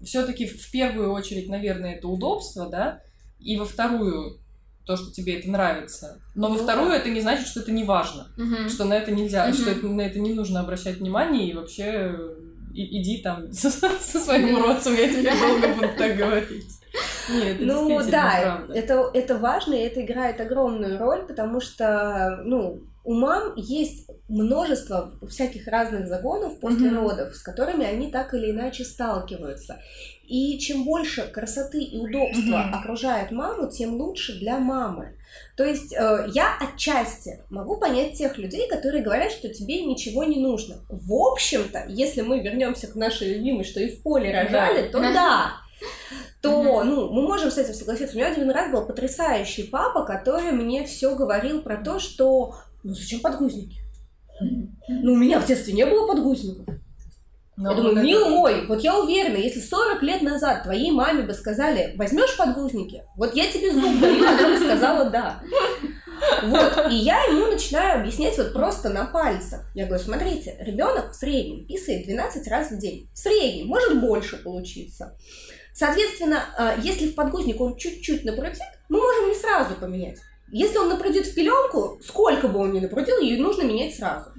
все-таки в первую очередь, наверное, это удобство, да, и во вторую то, что тебе это нравится. Но ну, во вторую это не значит, что это не важно, угу. что на это нельзя, угу. что это, на это не нужно обращать внимание и вообще иди там со, со своим уродцем, я тебе долго буду так говорить. Нет, это ну да, правда. это, это важно, и это играет огромную роль, потому что, ну, у мам есть множество всяких разных загонов после mm-hmm. родов, с которыми они так или иначе сталкиваются. И чем больше красоты и удобства mm-hmm. окружает маму, тем лучше для мамы. То есть э, я отчасти могу понять тех людей, которые говорят, что тебе ничего не нужно. В общем-то, если мы вернемся к нашей любимой, что и в поле рожали, да. то да. То, ну, мы можем с этим согласиться. У меня один раз был потрясающий папа, который мне все говорил про то, что ну зачем подгузники? Ну, у меня в детстве не было подгузников. Но я думаю, вот мил это... мой, вот я уверена, если 40 лет назад твоей маме бы сказали, возьмешь подгузники, вот я тебе зуб даю, она бы сказала да. Вот, и я ему начинаю объяснять вот просто на пальцах. Я говорю, смотрите, ребенок в среднем писает 12 раз в день. В среднем, может больше получиться. Соответственно, а, если в подгузник он чуть-чуть напрутит, мы можем не сразу поменять. Если он напрудит в пеленку, сколько бы он ни напрудил, ее нужно менять сразу.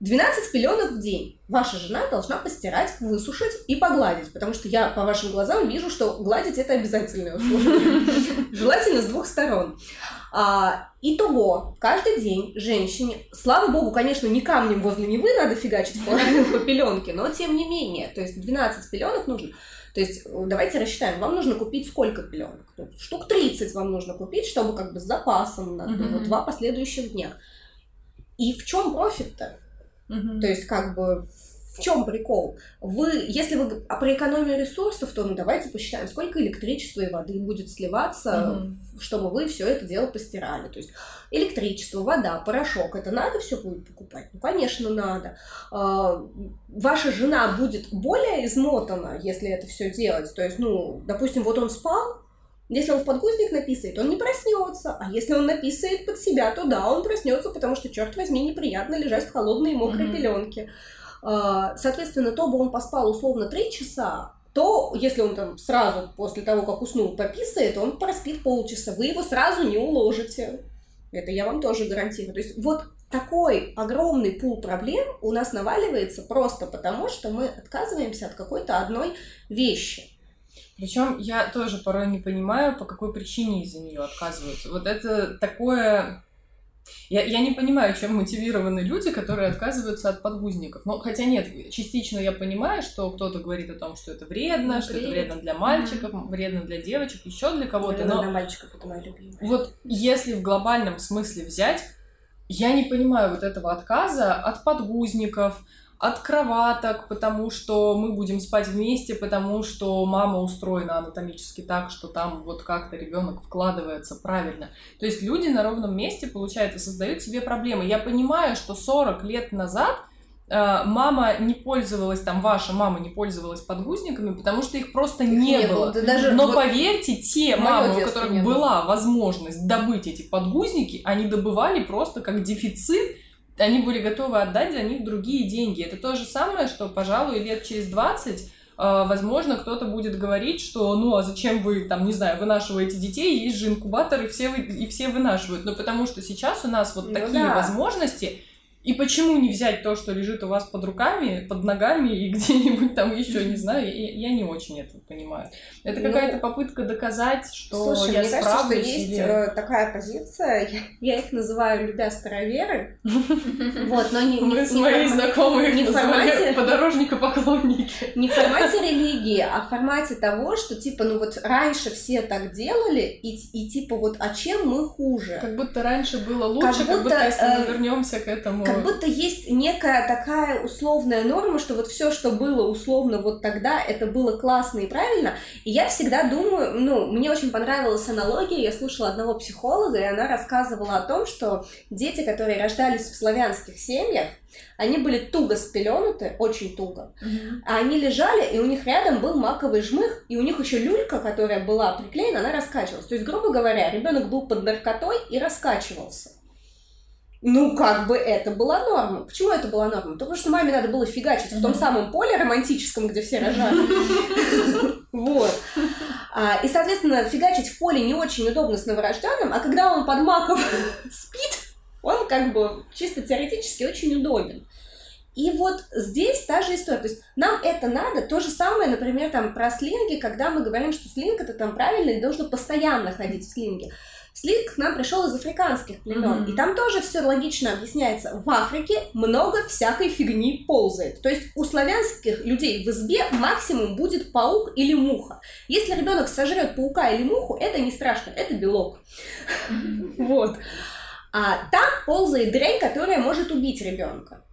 12 пеленок в день ваша жена должна постирать, высушить и погладить, потому что я по вашим глазам вижу, что гладить это обязательное условие. Желательно с двух сторон. А, итого, каждый день женщине, слава богу, конечно, не камнем возле Невы надо фигачить по, по пеленке, но тем не менее, то есть 12 пеленок нужно. То есть э, давайте рассчитаем, вам нужно купить сколько пеленок? Штук 30 вам нужно купить, чтобы как бы с запасом на mm-hmm. два последующих дня. И в чем профит-то? Mm-hmm. То есть как бы в чем прикол? Вы, если вы а про экономию ресурсов, то ну давайте посчитаем, сколько электричества и воды будет сливаться, mm-hmm. чтобы вы все это дело постирали. То есть электричество, вода, порошок, это надо все будет покупать? Ну, конечно, надо. А, ваша жена будет более измотана, если это все делать. То есть, ну, допустим, вот он спал, если он в подгузник написает, он не проснется. А если он написает под себя, то да, он проснется, потому что, черт возьми, неприятно лежать в холодной и мокрой mm-hmm. пеленке. А, соответственно, то бы он поспал условно 3 часа, то если он там сразу после того, как уснул, пописает, он проспит полчаса. Вы его сразу не уложите. Это я вам тоже гарантирую. То есть вот такой огромный пул проблем у нас наваливается просто потому, что мы отказываемся от какой-то одной вещи. Причем я тоже порой не понимаю, по какой причине из-за нее отказываются. Вот это такое я, я не понимаю, чем мотивированы люди, которые отказываются от подгузников. Ну, хотя нет, частично я понимаю, что кто-то говорит о том, что это вредно, ну, что это вредно для мальчиков, mm-hmm. вредно для девочек, еще для кого-то. Вредно но для мальчиков, это моя любимая. Вот если в глобальном смысле взять, я не понимаю вот этого отказа от подгузников, от кроваток, потому что мы будем спать вместе, потому что мама устроена анатомически так, что там вот как-то ребенок вкладывается правильно. То есть люди на ровном месте, получается, создают себе проблемы. Я понимаю, что 40 лет назад э, мама не пользовалась, там, ваша мама не пользовалась подгузниками, потому что их просто их не, не было. Да даже Но вот поверьте, те мамы, у которых была возможность добыть эти подгузники, они добывали просто как дефицит, они были готовы отдать за них другие деньги. Это то же самое, что, пожалуй, лет через 20 э, возможно, кто-то будет говорить, что ну а зачем вы там, не знаю, вынашиваете детей, есть же инкубаторы, все вы, и все вынашивают. Но потому что сейчас у нас вот ну, такие да. возможности, И почему не взять то, что лежит у вас под руками, под ногами и где-нибудь там еще, не знаю, я, я не очень это понимаю. Это ну, какая-то попытка доказать, что слушай, я мне. Кажется, что есть или... Э, такая позиция, я, я их называю любя староверы. Вот, но не, Мы с моей знакомой не в формате подорожника поклонники. Не в формате религии, а в формате того, что типа, ну вот раньше все так делали, и, и типа вот, а чем мы хуже? Как будто раньше было лучше, как будто, если мы э, вернемся к этому как будто есть некая такая условная норма, что вот все, что было условно вот тогда, это было классно и правильно. И я всегда думаю, ну, мне очень понравилась аналогия, я слушала одного психолога, и она рассказывала о том, что дети, которые рождались в славянских семьях, они были туго спеленуты, очень туго. Mm-hmm. А они лежали, и у них рядом был маковый жмых, и у них еще люлька, которая была приклеена, она раскачивалась. То есть, грубо говоря, ребенок был под наркотой и раскачивался. Ну, как бы это была норма. Почему это была норма? Потому что маме надо было фигачить в том самом поле романтическом, где все рожали. Вот. А, и, соответственно, фигачить в поле не очень удобно с новорожденным, а когда он под маком спит, он как бы чисто теоретически очень удобен. И вот здесь та же история. То есть нам это надо. То же самое, например, там про слинги, когда мы говорим, что слинг это там правильно и должно постоянно ходить в слинге. Слинг к нам пришел из африканских племен, mm-hmm. и там тоже все логично объясняется. В Африке много всякой фигни ползает. То есть у славянских людей в избе максимум будет паук или муха. Если ребенок сожрет паука или муху, это не страшно, это белок. Вот. А там ползает дрянь, которая может убить ребенка.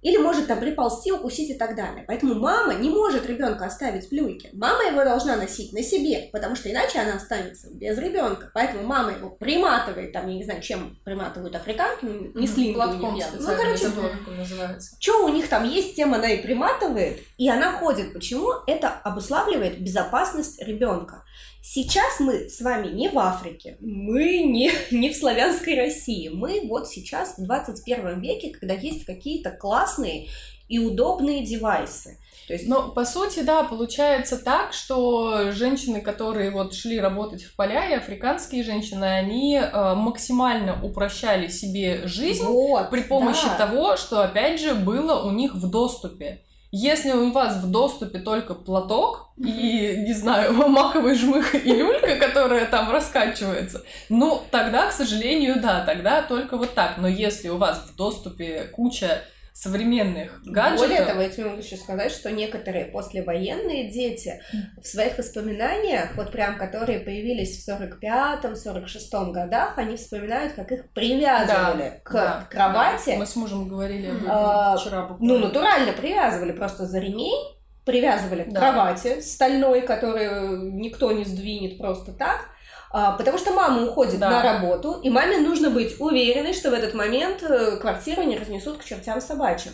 Или может там приползти, укусить и так далее. Поэтому мама не может ребенка оставить в люльке. Мама его должна носить на себе, потому что иначе она останется без ребенка. Поэтому мама его приматывает, там, я не знаю, чем приматывают африканки, не с Платком у Ну, короче, забыла, как он называется. Что у них там есть, тем она и приматывает, и она ходит. Почему? Это обуславливает безопасность ребенка. Сейчас мы с вами не в Африке, мы не, не в славянской России, мы вот сейчас в 21 веке, когда есть какие-то классные и удобные девайсы. То есть... Но по сути, да, получается так, что женщины, которые вот шли работать в поля, и африканские женщины, они э, максимально упрощали себе жизнь вот, при помощи да. того, что опять же было у них в доступе. Если у вас в доступе только платок и, не знаю, маковый жмых и люлька, которая там раскачивается, ну, тогда, к сожалению, да, тогда только вот так. Но если у вас в доступе куча современных гаджетов. Более того, я тебе могу еще сказать, что некоторые послевоенные дети в своих воспоминаниях, вот прям которые появились в 45-м, 46-м годах, они вспоминают, как их привязывали да, к да, кровати. Да. Мы с мужем говорили об этом а, вчера буквально. Ну, натурально привязывали просто за ремень, привязывали к да. кровати стальной, которую никто не сдвинет просто так потому что мама уходит да. на работу, и маме нужно быть уверенной, что в этот момент э, квартиру не разнесут к чертям собачьим.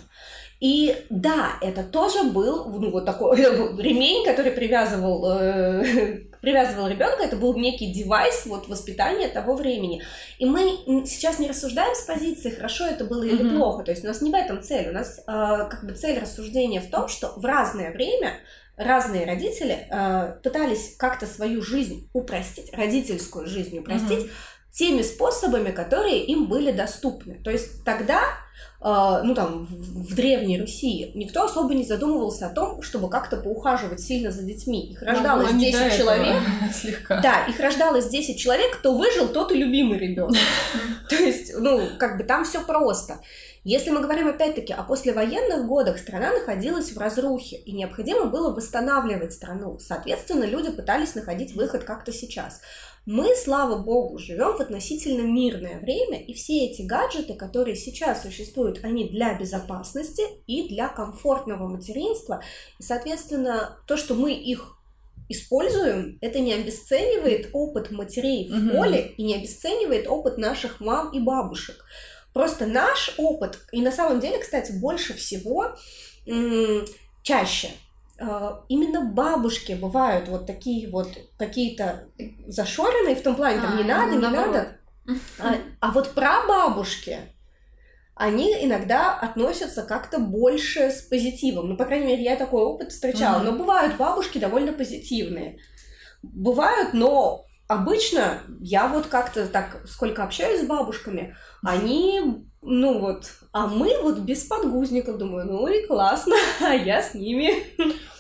И да, это тоже был ну, вот такой ремень, который привязывал, э, привязывал ребенка. Это был некий девайс вот, воспитания того времени. И мы сейчас не рассуждаем с позиции, хорошо это было или mm-hmm. плохо. То есть у нас не в этом цель. У нас э, как бы цель рассуждения в том, что в разное время разные родители э, пытались как-то свою жизнь упростить, родительскую жизнь упростить, угу. теми способами, которые им были доступны. То есть тогда, э, ну там, в, в Древней Руси никто особо не задумывался о том, чтобы как-то поухаживать сильно за детьми. Их рождалось ну, 10 человек. Слегка. Да, их рождалось 10 человек, кто выжил, тот и любимый ребенок. То есть, ну, как бы там все просто. Если мы говорим опять-таки о послевоенных годах, страна находилась в разрухе, и необходимо было восстанавливать страну. Соответственно, люди пытались находить выход как-то сейчас. Мы, слава богу, живем в относительно мирное время, и все эти гаджеты, которые сейчас существуют, они для безопасности и для комфортного материнства. И, соответственно, то, что мы их используем, это не обесценивает опыт матерей в поле и не обесценивает опыт наших мам и бабушек. Просто наш опыт, и на самом деле, кстати, больше всего, чаще, а, именно бабушки бывают вот такие вот какие-то зашоренные в том плане, там а, не надо, не надо. А, а вот прабабушки, они иногда относятся как-то больше с позитивом. Ну, по крайней мере, я такой опыт встречала. Mm-hmm. Но бывают бабушки довольно позитивные. Бывают, но обычно я вот как-то так, сколько общаюсь с бабушками, они, ну вот, а мы вот без подгузников, думаю, ну и классно, а я с ними.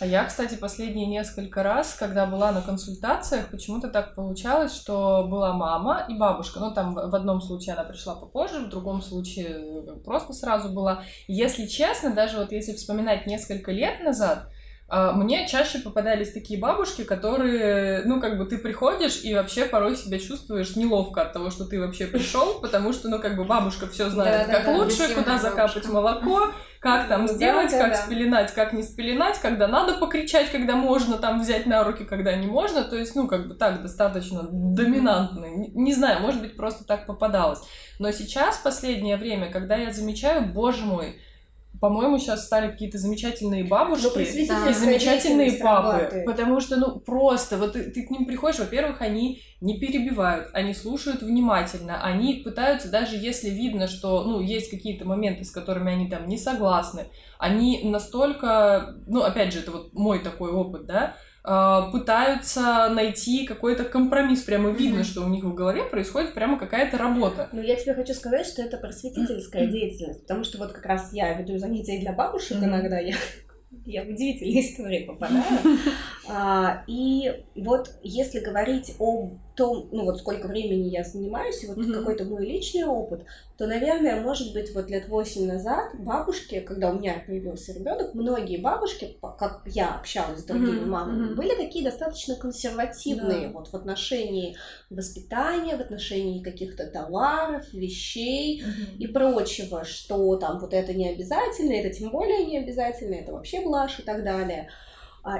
А я, кстати, последние несколько раз, когда была на консультациях, почему-то так получалось, что была мама и бабушка. Ну, там в одном случае она пришла попозже, в другом случае просто сразу была. Если честно, даже вот если вспоминать несколько лет назад, мне чаще попадались такие бабушки, которые, ну, как бы ты приходишь и вообще порой себя чувствуешь неловко от того, что ты вообще пришел, потому что, ну, как бы бабушка все знает, как лучше, куда закапать молоко, как там сделать, как спеленать, как не спеленать, когда надо покричать, когда можно там взять на руки, когда не можно. То есть, ну, как бы так, достаточно доминантный. Не знаю, может быть, просто так попадалось. Но сейчас, последнее время, когда я замечаю, боже мой, по-моему, сейчас стали какие-то замечательные бабушки ну, и замечательные папы. Работает. Потому что, ну, просто, вот ты, ты к ним приходишь, во-первых, они не перебивают, они слушают внимательно, они пытаются, даже если видно, что, ну, есть какие-то моменты, с которыми они там не согласны, они настолько, ну, опять же, это вот мой такой опыт, да, пытаются найти какой-то компромисс. Прямо видно, что у них в голове происходит прямо какая-то работа. Ну, я тебе хочу сказать, что это просветительская mm-hmm. деятельность, потому что вот как раз я веду занятия для бабушек mm-hmm. иногда, я я в удивительные истории попадаю. А, и вот если говорить о том, ну вот сколько времени я занимаюсь, и вот mm-hmm. какой-то мой личный опыт, то, наверное, может быть, вот лет восемь назад бабушки, когда у меня появился ребенок, многие бабушки, как я общалась с другими mm-hmm. мамами, mm-hmm. были такие достаточно консервативные yeah. вот в отношении воспитания, в отношении каких-то товаров, вещей mm-hmm. и прочего, что там вот это не обязательно, это тем более не обязательно, это вообще блажь и так далее.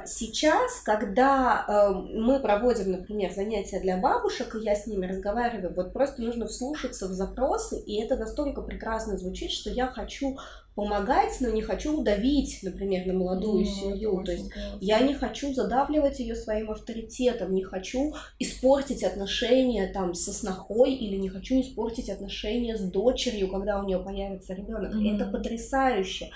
Сейчас, когда э, мы проводим, например, занятия для бабушек, и я с ними разговариваю, вот просто нужно вслушаться в запросы, и это настолько прекрасно звучит, что я хочу помогать, но не хочу удавить, например, на молодую mm, семью. То есть классно. я не хочу задавливать ее своим авторитетом, не хочу испортить отношения там со снохой или не хочу испортить отношения с дочерью, когда у нее появится ребенок. Mm. Это потрясающе.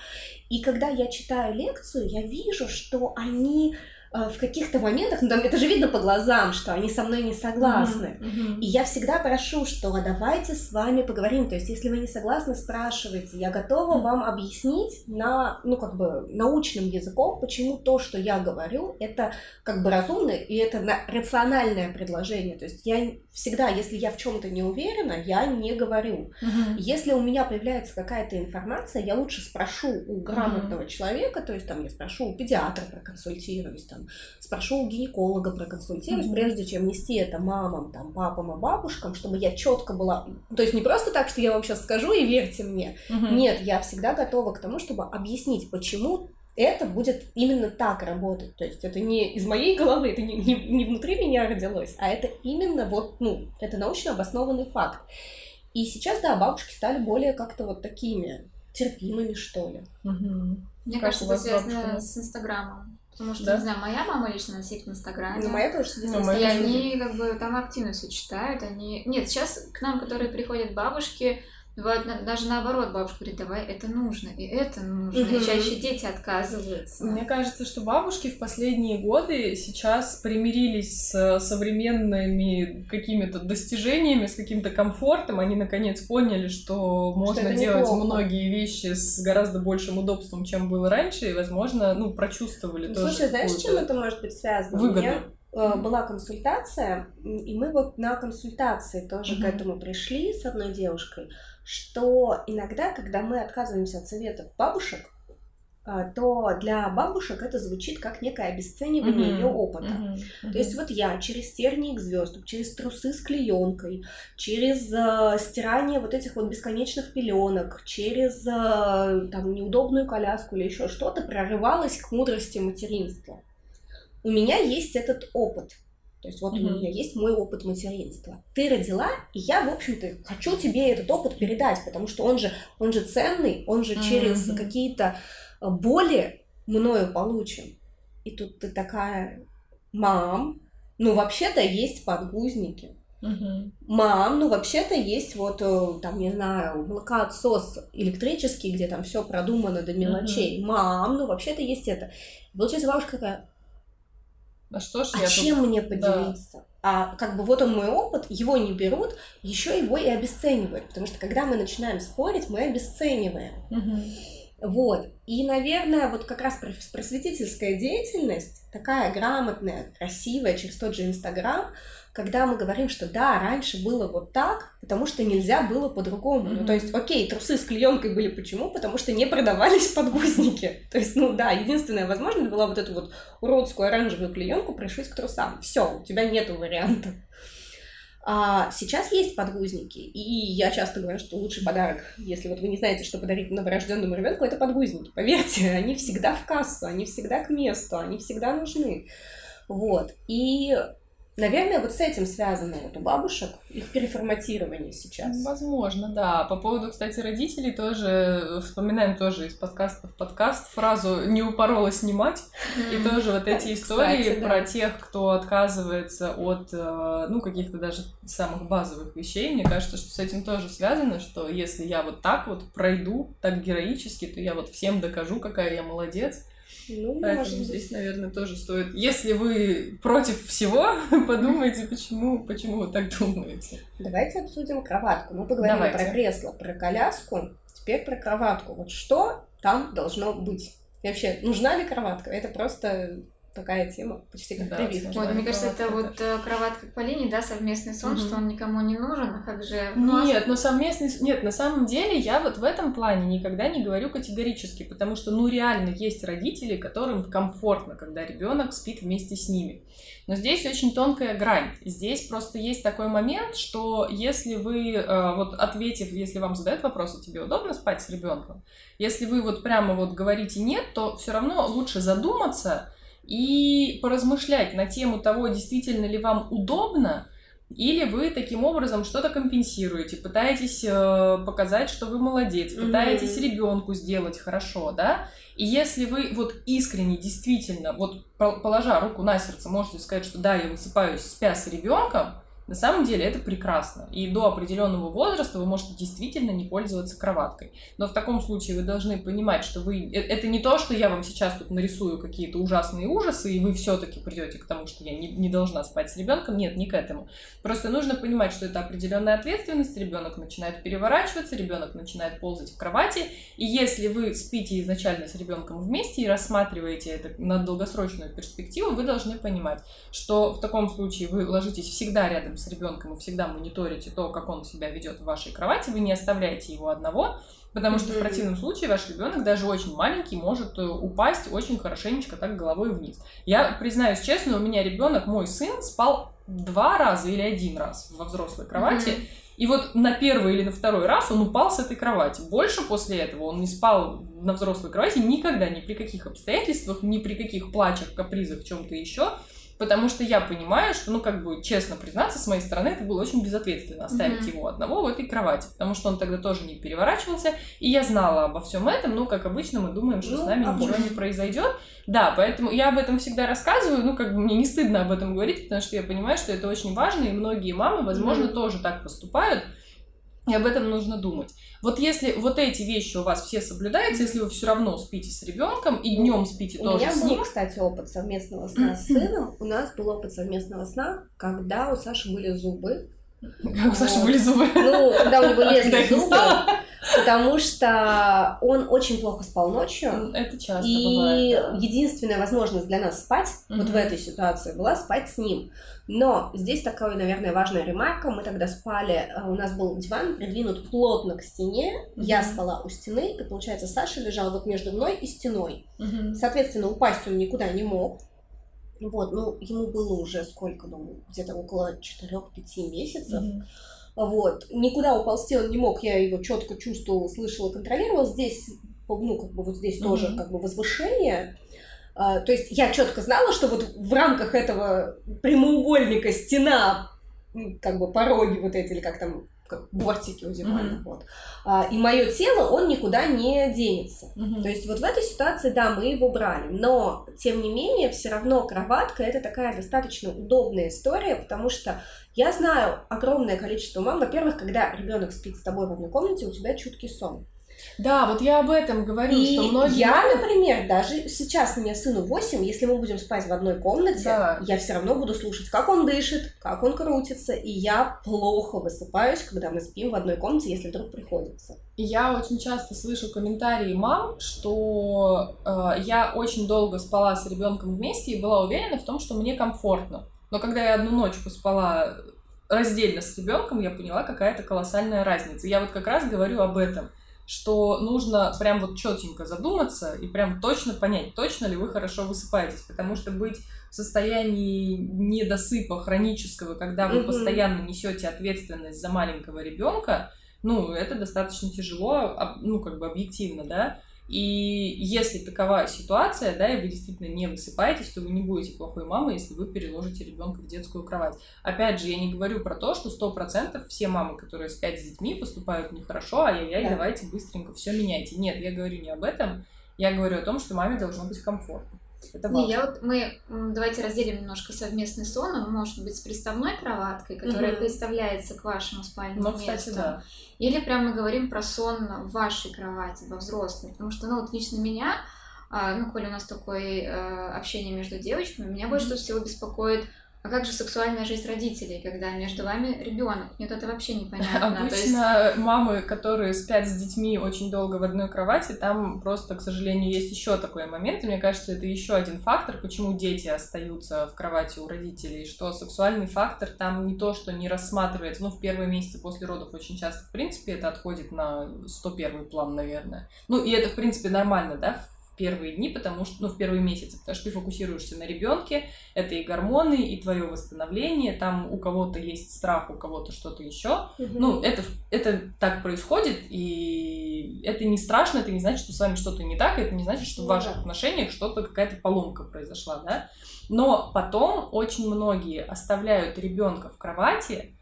И когда я читаю лекцию, я вижу, что они в каких-то моментах, ну там это же видно по глазам, что они со мной не согласны. Mm-hmm. Mm-hmm. И я всегда прошу, что давайте с вами поговорим. То есть, если вы не согласны, спрашивайте. Я готова mm-hmm. вам объяснить на, ну, как бы, научным языком, почему то, что я говорю, это как бы разумно и это рациональное предложение. То есть, я всегда, если я в чем-то не уверена, я не говорю. Mm-hmm. Если у меня появляется какая-то информация, я лучше спрошу у грамотного mm-hmm. человека, то есть, там, я спрошу у педиатра проконсультируюсь, там, там, спрошу у гинеколога, проконсультируюсь, mm-hmm. прежде чем нести это мамам, там, папам и бабушкам, чтобы я четко была... То есть не просто так, что я вам сейчас скажу и верьте мне. Mm-hmm. Нет, я всегда готова к тому, чтобы объяснить, почему это будет именно так работать. То есть это не из моей головы, это не, не, не внутри меня родилось, а это именно вот, ну, это научно обоснованный факт. И сейчас, да, бабушки стали более как-то вот такими терпимыми, что ли. Угу. Мне как кажется, это связано с Инстаграмом. Потому что, да? не знаю, моя мама лично сидит в Инстаграме. Ну, моя тоже сидит в Инстаграме. И они как бы там активно все читают. Они... Нет, сейчас к нам, которые приходят бабушки, Бывает, даже наоборот, бабушка говорит, давай, это нужно, и это нужно. Угу. И чаще дети отказываются. Мне кажется, что бабушки в последние годы сейчас примирились с современными какими-то достижениями, с каким-то комфортом. Они наконец поняли, что можно что делать неплохо. многие вещи с гораздо большим удобством, чем было раньше, и, возможно, ну, прочувствовали ну, тоже. Слушай, знаешь, с чем это может быть связано? Выгоду. Мне э, была консультация, и мы вот на консультации тоже mm-hmm. к этому пришли с одной девушкой что иногда, когда мы отказываемся от советов бабушек, а, то для бабушек это звучит как некое обесценивание mm-hmm. ее опыта. Mm-hmm. Mm-hmm. То есть вот я через тернии к звездам, через трусы с клеенкой, через э, стирание вот этих вот бесконечных пеленок, через э, там неудобную коляску или еще что-то прорывалась к мудрости материнства. У меня есть этот опыт. То есть вот mm-hmm. у меня есть мой опыт материнства. Ты родила, и я, в общем-то, хочу тебе этот опыт передать, потому что он же, он же ценный, он же mm-hmm. через какие-то э, боли мною получен. И тут ты такая, мам, ну вообще-то есть подгузники. Угу. Мам, ну вообще-то есть вот э, там, не знаю, молокоотсос электрический, где там все продумано до мелочей. Угу. Мам, ну вообще-то есть это. И получается бабушка такая, А что ж а я чем тут... мне поделиться? А как бы вот он мой опыт, его не берут, еще его и обесценивают. Потому что когда мы начинаем спорить, мы обесцениваем. Мгм. Вот. И, наверное, вот как раз прос- просветительская деятельность, такая грамотная, красивая, через тот же Инстаграм, когда мы говорим, что да, раньше было вот так, потому что нельзя было по-другому. Ну, Мгм. то есть, окей, трусы с клеенкой были почему? Потому что не продавались подгузники. То есть, ну да, единственная возможность была вот эту вот уродскую оранжевую клеенку пришить к трусам. Все, у тебя нету вариантов. А сейчас есть подгузники, и я часто говорю, что лучший подарок, если вот вы не знаете, что подарить новорожденному ребенку, это подгузники. Поверьте, они всегда в кассу, они всегда к месту, они всегда нужны. Вот. И, наверное, вот с этим связано вот у бабушек их переформатирование сейчас. Возможно, да. По поводу, кстати, родителей тоже вспоминаем тоже из подкаста в подкаст фразу «не упоролась снимать». И тоже вот эти истории Кстати, да. про тех, кто отказывается от, э, ну, каких-то даже самых базовых вещей, мне кажется, что с этим тоже связано, что если я вот так вот пройду, так героически, то я вот всем докажу, какая я молодец. Ну, Поэтому здесь, наверное, тоже стоит... Если вы против всего, подумайте, почему, почему вы так думаете. Давайте обсудим кроватку. Мы поговорили Давайте. про кресло, про коляску, теперь про кроватку. Вот что там должно быть? И вообще, нужна ли кроватка? Это просто такая тема, почти как Да, сложно. Вот, мне кажется, это вот э, кроватка к Полине, да, совместный сон, Мгм. что он никому не нужен, а как же... ну, а Нет, но совместный... Нет, на самом деле я вот в этом плане никогда не говорю категорически, потому что, ну, реально есть родители, которым комфортно, когда ребенок спит вместе с ними. Но здесь очень тонкая грань. Здесь просто есть такой момент, что если вы, э, вот ответив, если вам задают вопрос, а тебе удобно спать с ребенком, если вы вот прямо вот говорите нет, то все равно лучше задуматься и поразмышлять на тему того, действительно ли вам удобно, или вы таким образом что-то компенсируете, пытаетесь э, показать, что вы молодец, пытаетесь ребенку сделать хорошо, да? И если вы вот искренне, действительно, вот пол- положа руку на сердце, можете сказать, что да, я высыпаюсь спя с ребенком, на самом деле это прекрасно. И до определенного возраста вы можете действительно не пользоваться кроваткой. Но в таком случае вы должны понимать, что вы... э- Это не то, что я вам сейчас тут нарисую какие-то ужасные ужасы, и вы все-таки придете к тому, что я не, не должна спать с ребенком. Нет, не к этому. Просто нужно понимать, что это определенная ответственность. Ребенок начинает переворачиваться, ребенок начинает ползать в кровати. И если вы спите изначально с ребенком вместе и рассматриваете это на долгосрочную перспективу, вы должны понимать, что в таком случае вы ложитесь всегда рядом с ребенком и всегда мониторите то, как он себя ведет в вашей кровати, вы не оставляете его одного, потому что в противном случае ваш ребенок, даже очень маленький, может э, упасть очень хорошенечко так головой вниз. Я признаюсь честно, у меня ребенок, мой сын, спал два раза или один раз во взрослой кровати, и вот на первый или на второй раз он упал с этой кровати. Больше после этого он не спал на взрослой кровати никогда, ни при каких обстоятельствах, ни при каких плачах, капризах, чем-то еще. Потому что я понимаю, что, ну, как бы, честно признаться, с моей стороны, это было очень безответственно оставить Мгм. его одного в этой кровати. Потому что он тогда тоже не переворачивался. И я знала обо всем этом, ну, как обычно, мы думаем, что Ну, с нами а ничего не произойдет. Да, поэтому я об этом всегда рассказываю, ну, как бы мне не стыдно об этом говорить, потому что я понимаю, что это очень важно, и многие мамы, возможно, Мгм. тоже так поступают, и об этом нужно думать. Вот если вот эти вещи у вас все соблюдаются, если вы все равно спите с ребенком и днем спите У тоже меня с был, ним, кстати, опыт совместного сна с сыном. У нас был опыт совместного сна, когда у Саши были зубы. Как у Саши были зубы. Ну, когда у него Когда лезли зубы, потому что он очень плохо спал ночью. Это часто И бывает. да. единственная возможность для нас спать вот в этой ситуации была спать с ним. Но здесь такая, наверное, важная ремарка. Мы тогда спали, э, у нас был диван придвинут плотно к стене. Я спала у стены, и, получается, Саша лежал вот между мной и стеной. Соответственно, упасть он никуда не мог. Вот, ну, ему было уже сколько, ну, где-то около 4-5 месяцев. Мгм. Вот. Никуда уползти он не мог, я его четко чувствовала, слышала, контролировала. Здесь, ну, как бы вот здесь Мгм. тоже как бы возвышение. А, то есть я четко знала, что вот в рамках этого прямоугольника стена, как бы пороги вот эти, или как там, как бортики у дивана, Мгм. вот. А, и мое тело, он никуда не денется. Мгм. То есть вот в этой ситуации, да, мы его брали, но тем не менее все равно кроватка это такая достаточно удобная история, потому что я знаю огромное количество мам, во-первых, когда ребенок спит с тобой в одной комнате, у тебя чуткий сон. Да, вот я об этом говорю, И что многие... я, например, даже сейчас мне сыну 8, если мы будем спать в одной комнате, Да. я все равно буду слушать, как он дышит, как он крутится, и я плохо высыпаюсь, когда мы спим в одной комнате, если вдруг приходится. Я очень часто слышу комментарии мам, что э, я очень долго спала с ребенком вместе и была уверена в том, что мне комфортно. Но когда я одну ночь поспала раздельно с ребенком, я поняла, какая-то колоссальная разница. Я вот как раз говорю об этом, что нужно прям вот четенько задуматься и прям точно понять, точно ли вы хорошо высыпаетесь, потому что быть в состоянии недосыпа хронического, когда вы Мгм. постоянно несете ответственность за маленького ребенка, ну, это достаточно тяжело, об- ну, как бы объективно, да, и если такова ситуация, да, и вы действительно не высыпаетесь, то вы не будете плохой мамой, если вы переложите ребенка в детскую кровать. Опять же, я не говорю про то, что сто процентов все мамы, которые спят с детьми, поступают нехорошо, ай-яй-яй, Да. давайте быстренько все меняйте. Нет, я говорю не об этом, я говорю о том, что маме должно быть комфортно. Это важно. Не, я вот мы давайте разделим немножко совместный сон. Он может быть с приставной кроваткой, которая Мгм. представляется к вашему спальному Ну, кстати, месту. да. Или прям мы говорим про сон в вашей кровати, во взрослой. Потому что, ну, вот лично меня, а, ну, коли у нас такое э, общение между девочками, меня больше всего беспокоит, а как же сексуальная жизнь родителей, когда между вами ребенок? Мне это вообще непонятно. То есть- Обычно мамы, которые спят с детьми очень долго в одной кровати, там просто, к сожалению, есть еще такой момент, и мне кажется, это еще один фактор, почему дети остаются в кровати у родителей, что сексуальный фактор там не то, что не рассматривается, ну, в первые месяцы после родов очень часто, в принципе, это отходит на 101 план, наверное. Ну, и это, в принципе, нормально, да, первые дни, потому что, ну, в первые месяцы, потому что ты фокусируешься на ребенке, это и гормоны, и твое восстановление, там у кого-то есть страх, у кого-то что-то еще, ну, это, это так происходит, и это не страшно, это не значит, что с вами что-то не так, это не значит, что в Ну ваших отношениях что-то, какая-то поломка произошла, да. Но потом очень многие оставляют ребенка в кровати,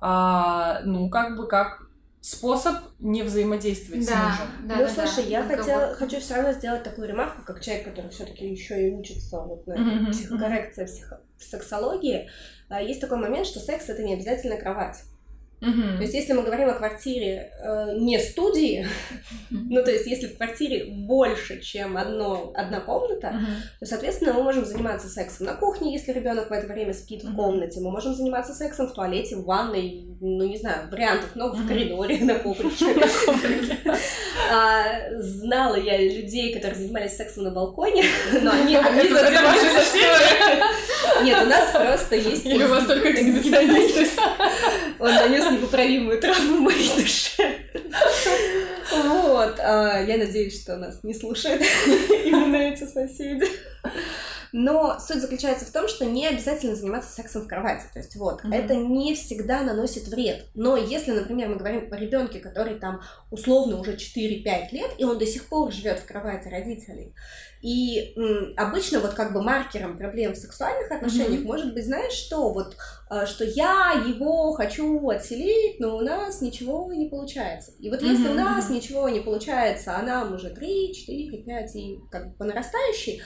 а, ну, как бы как способ не взаимодействовать с Да, мужем. да, ну, да, слушай, да. я хотела, хочу все равно сделать такую ремарку, как человек, который все-таки еще и учится вот на мгм. психокоррекции, психо- сексологии. А, Есть такой момент, что секс это не обязательно кровать. Мгм. То есть, если мы говорим о квартире э, не студии, ну, то есть, если в квартире больше, чем одно, одна комната, Мгм. то, соответственно, мы можем заниматься сексом на кухне, если ребенок в это время спит в Мгм. комнате. Мы можем заниматься сексом в туалете, в ванной, ну, не знаю, вариантов много, в Мгм. коридоре, на коврике. А, Знала я людей, которые занимались сексом на балконе, но они... Нет, у нас просто есть... Или у вас только эксгибиционисты? Он нанес непоправимую травму моей душе. Вот. а, Я надеюсь, что нас не слушают именно эти соседи. Но суть заключается в том, что не обязательно заниматься сексом в кровати. То есть вот, Мгм. это не всегда наносит вред. Но если, например, мы говорим о ребенке, который там условно уже 4-5 лет, и он до сих пор живет в кровати родителей, и м, обычно вот как бы маркером проблем в сексуальных отношениях Мгм. может быть, знаешь что, вот а, что я его хочу отселить, но у нас ничего не получается. И вот если Мгм, у нас ничего не получается, а нам уже 3, 4, 5 и как бы по нарастающей,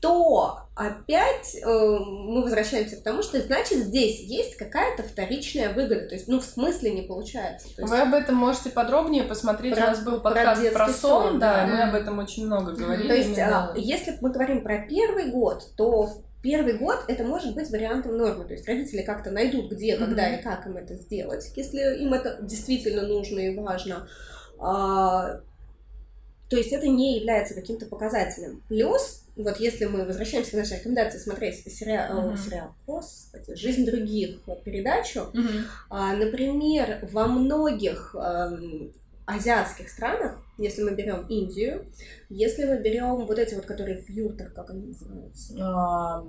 то опять э, мы возвращаемся к тому, что значит здесь есть какая-то вторичная выгода. То есть, ну, в смысле не получается. То есть, Вы об этом можете подробнее посмотреть. Про- У нас был про подкаст про, детский сон, сон, да, мы об этом очень много говорили. То есть, именно. а, если мы говорим про первый год, то первый год это может быть вариантом нормы. То есть родители как-то найдут, где, когда и как им это сделать, если им это действительно нужно и важно. А, то есть это не является каким-то показателем. Плюс, вот если мы возвращаемся к нашей рекомендации смотреть сериал, Мгм. сериал господи, «Жизнь других» передачу, Мгм. а, Например, во многих эм, азиатских странах, если мы берем Индию, если мы берем вот эти вот, которые в юртах, как они называются, А,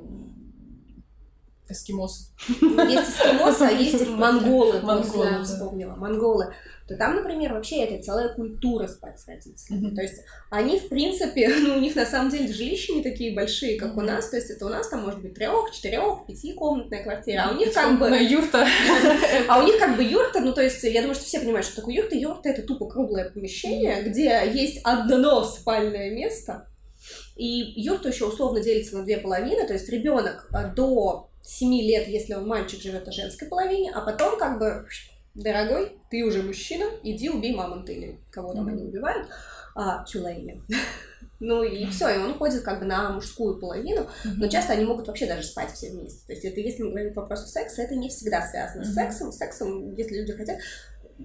Эскимосы. есть эскимосы, а есть монголы, Монголы, я вспомнила, монголы, то там, например, вообще это целая культура спать с родителями. Мгм. То есть они, в принципе, ну, у них на самом деле жилища не такие большие, как у Мгм. нас, то есть это у нас там может быть трех, четырех, пятикомнатная квартира, а у них как бы... Юрта. А у них как бы юрта, ну то есть я думаю, что все понимают, что такое юрта. Юрта это тупо круглое помещение, где есть одно спальное место. И юрта еще условно делится на две половины, то есть ребенок до 7 лет, если он мальчик, живет на женской половине, а потом как бы дорогой, ты уже мужчина, иди убей мамонта или кого там они убивают, а, тюлени. Ну и все, и он уходит как бы на мужскую половину, но часто они могут вообще даже спать все вместе. То есть это если мы говорим по вопросу секса, это не всегда связано с сексом. С сексом, если люди хотят,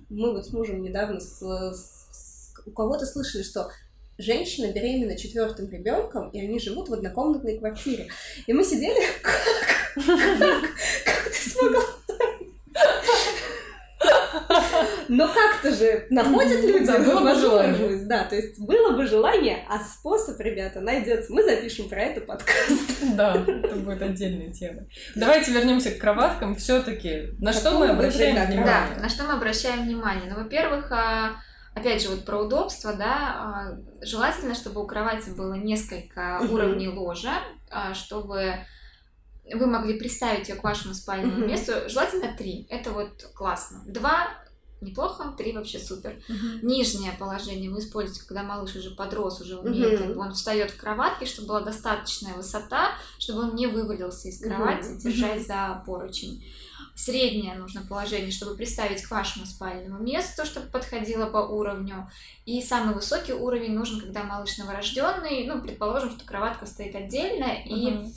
мы вот с мужем недавно с, с, у кого-то слышали, что женщина беременна четвертым ребенком, и они живут в однокомнатной квартире. И мы сидели, как, как, как ты смогла но как-то же находят люди да, было бы желание. Да, то есть было бы желание, а способ, ребята, найдется. Мы запишем про это подкаст. Да, это будет отдельная тема. Давайте вернемся к кроваткам. Все-таки на что мы обращаем внимание? Да, на что мы обращаем внимание? Ну, во-первых, а, опять же, вот про удобство, да, а, желательно, чтобы у кровати было несколько уровней ложа, а, чтобы вы могли приставить ее к вашему спальному месту. Желательно три. Это вот классно. Два неплохо, три вообще супер. Нижнее положение вы используете, когда малыш уже подрос, уже умеет, он встает в кроватке, чтобы была достаточная высота, чтобы он не вывалился из кровати, угу. держась за поручень. Среднее нужно положение, чтобы приставить к вашему спальному месту, чтобы подходило по уровню. И самый высокий уровень нужен, когда малыш новорожденный. Ну, предположим, что кроватка стоит отдельно, угу. и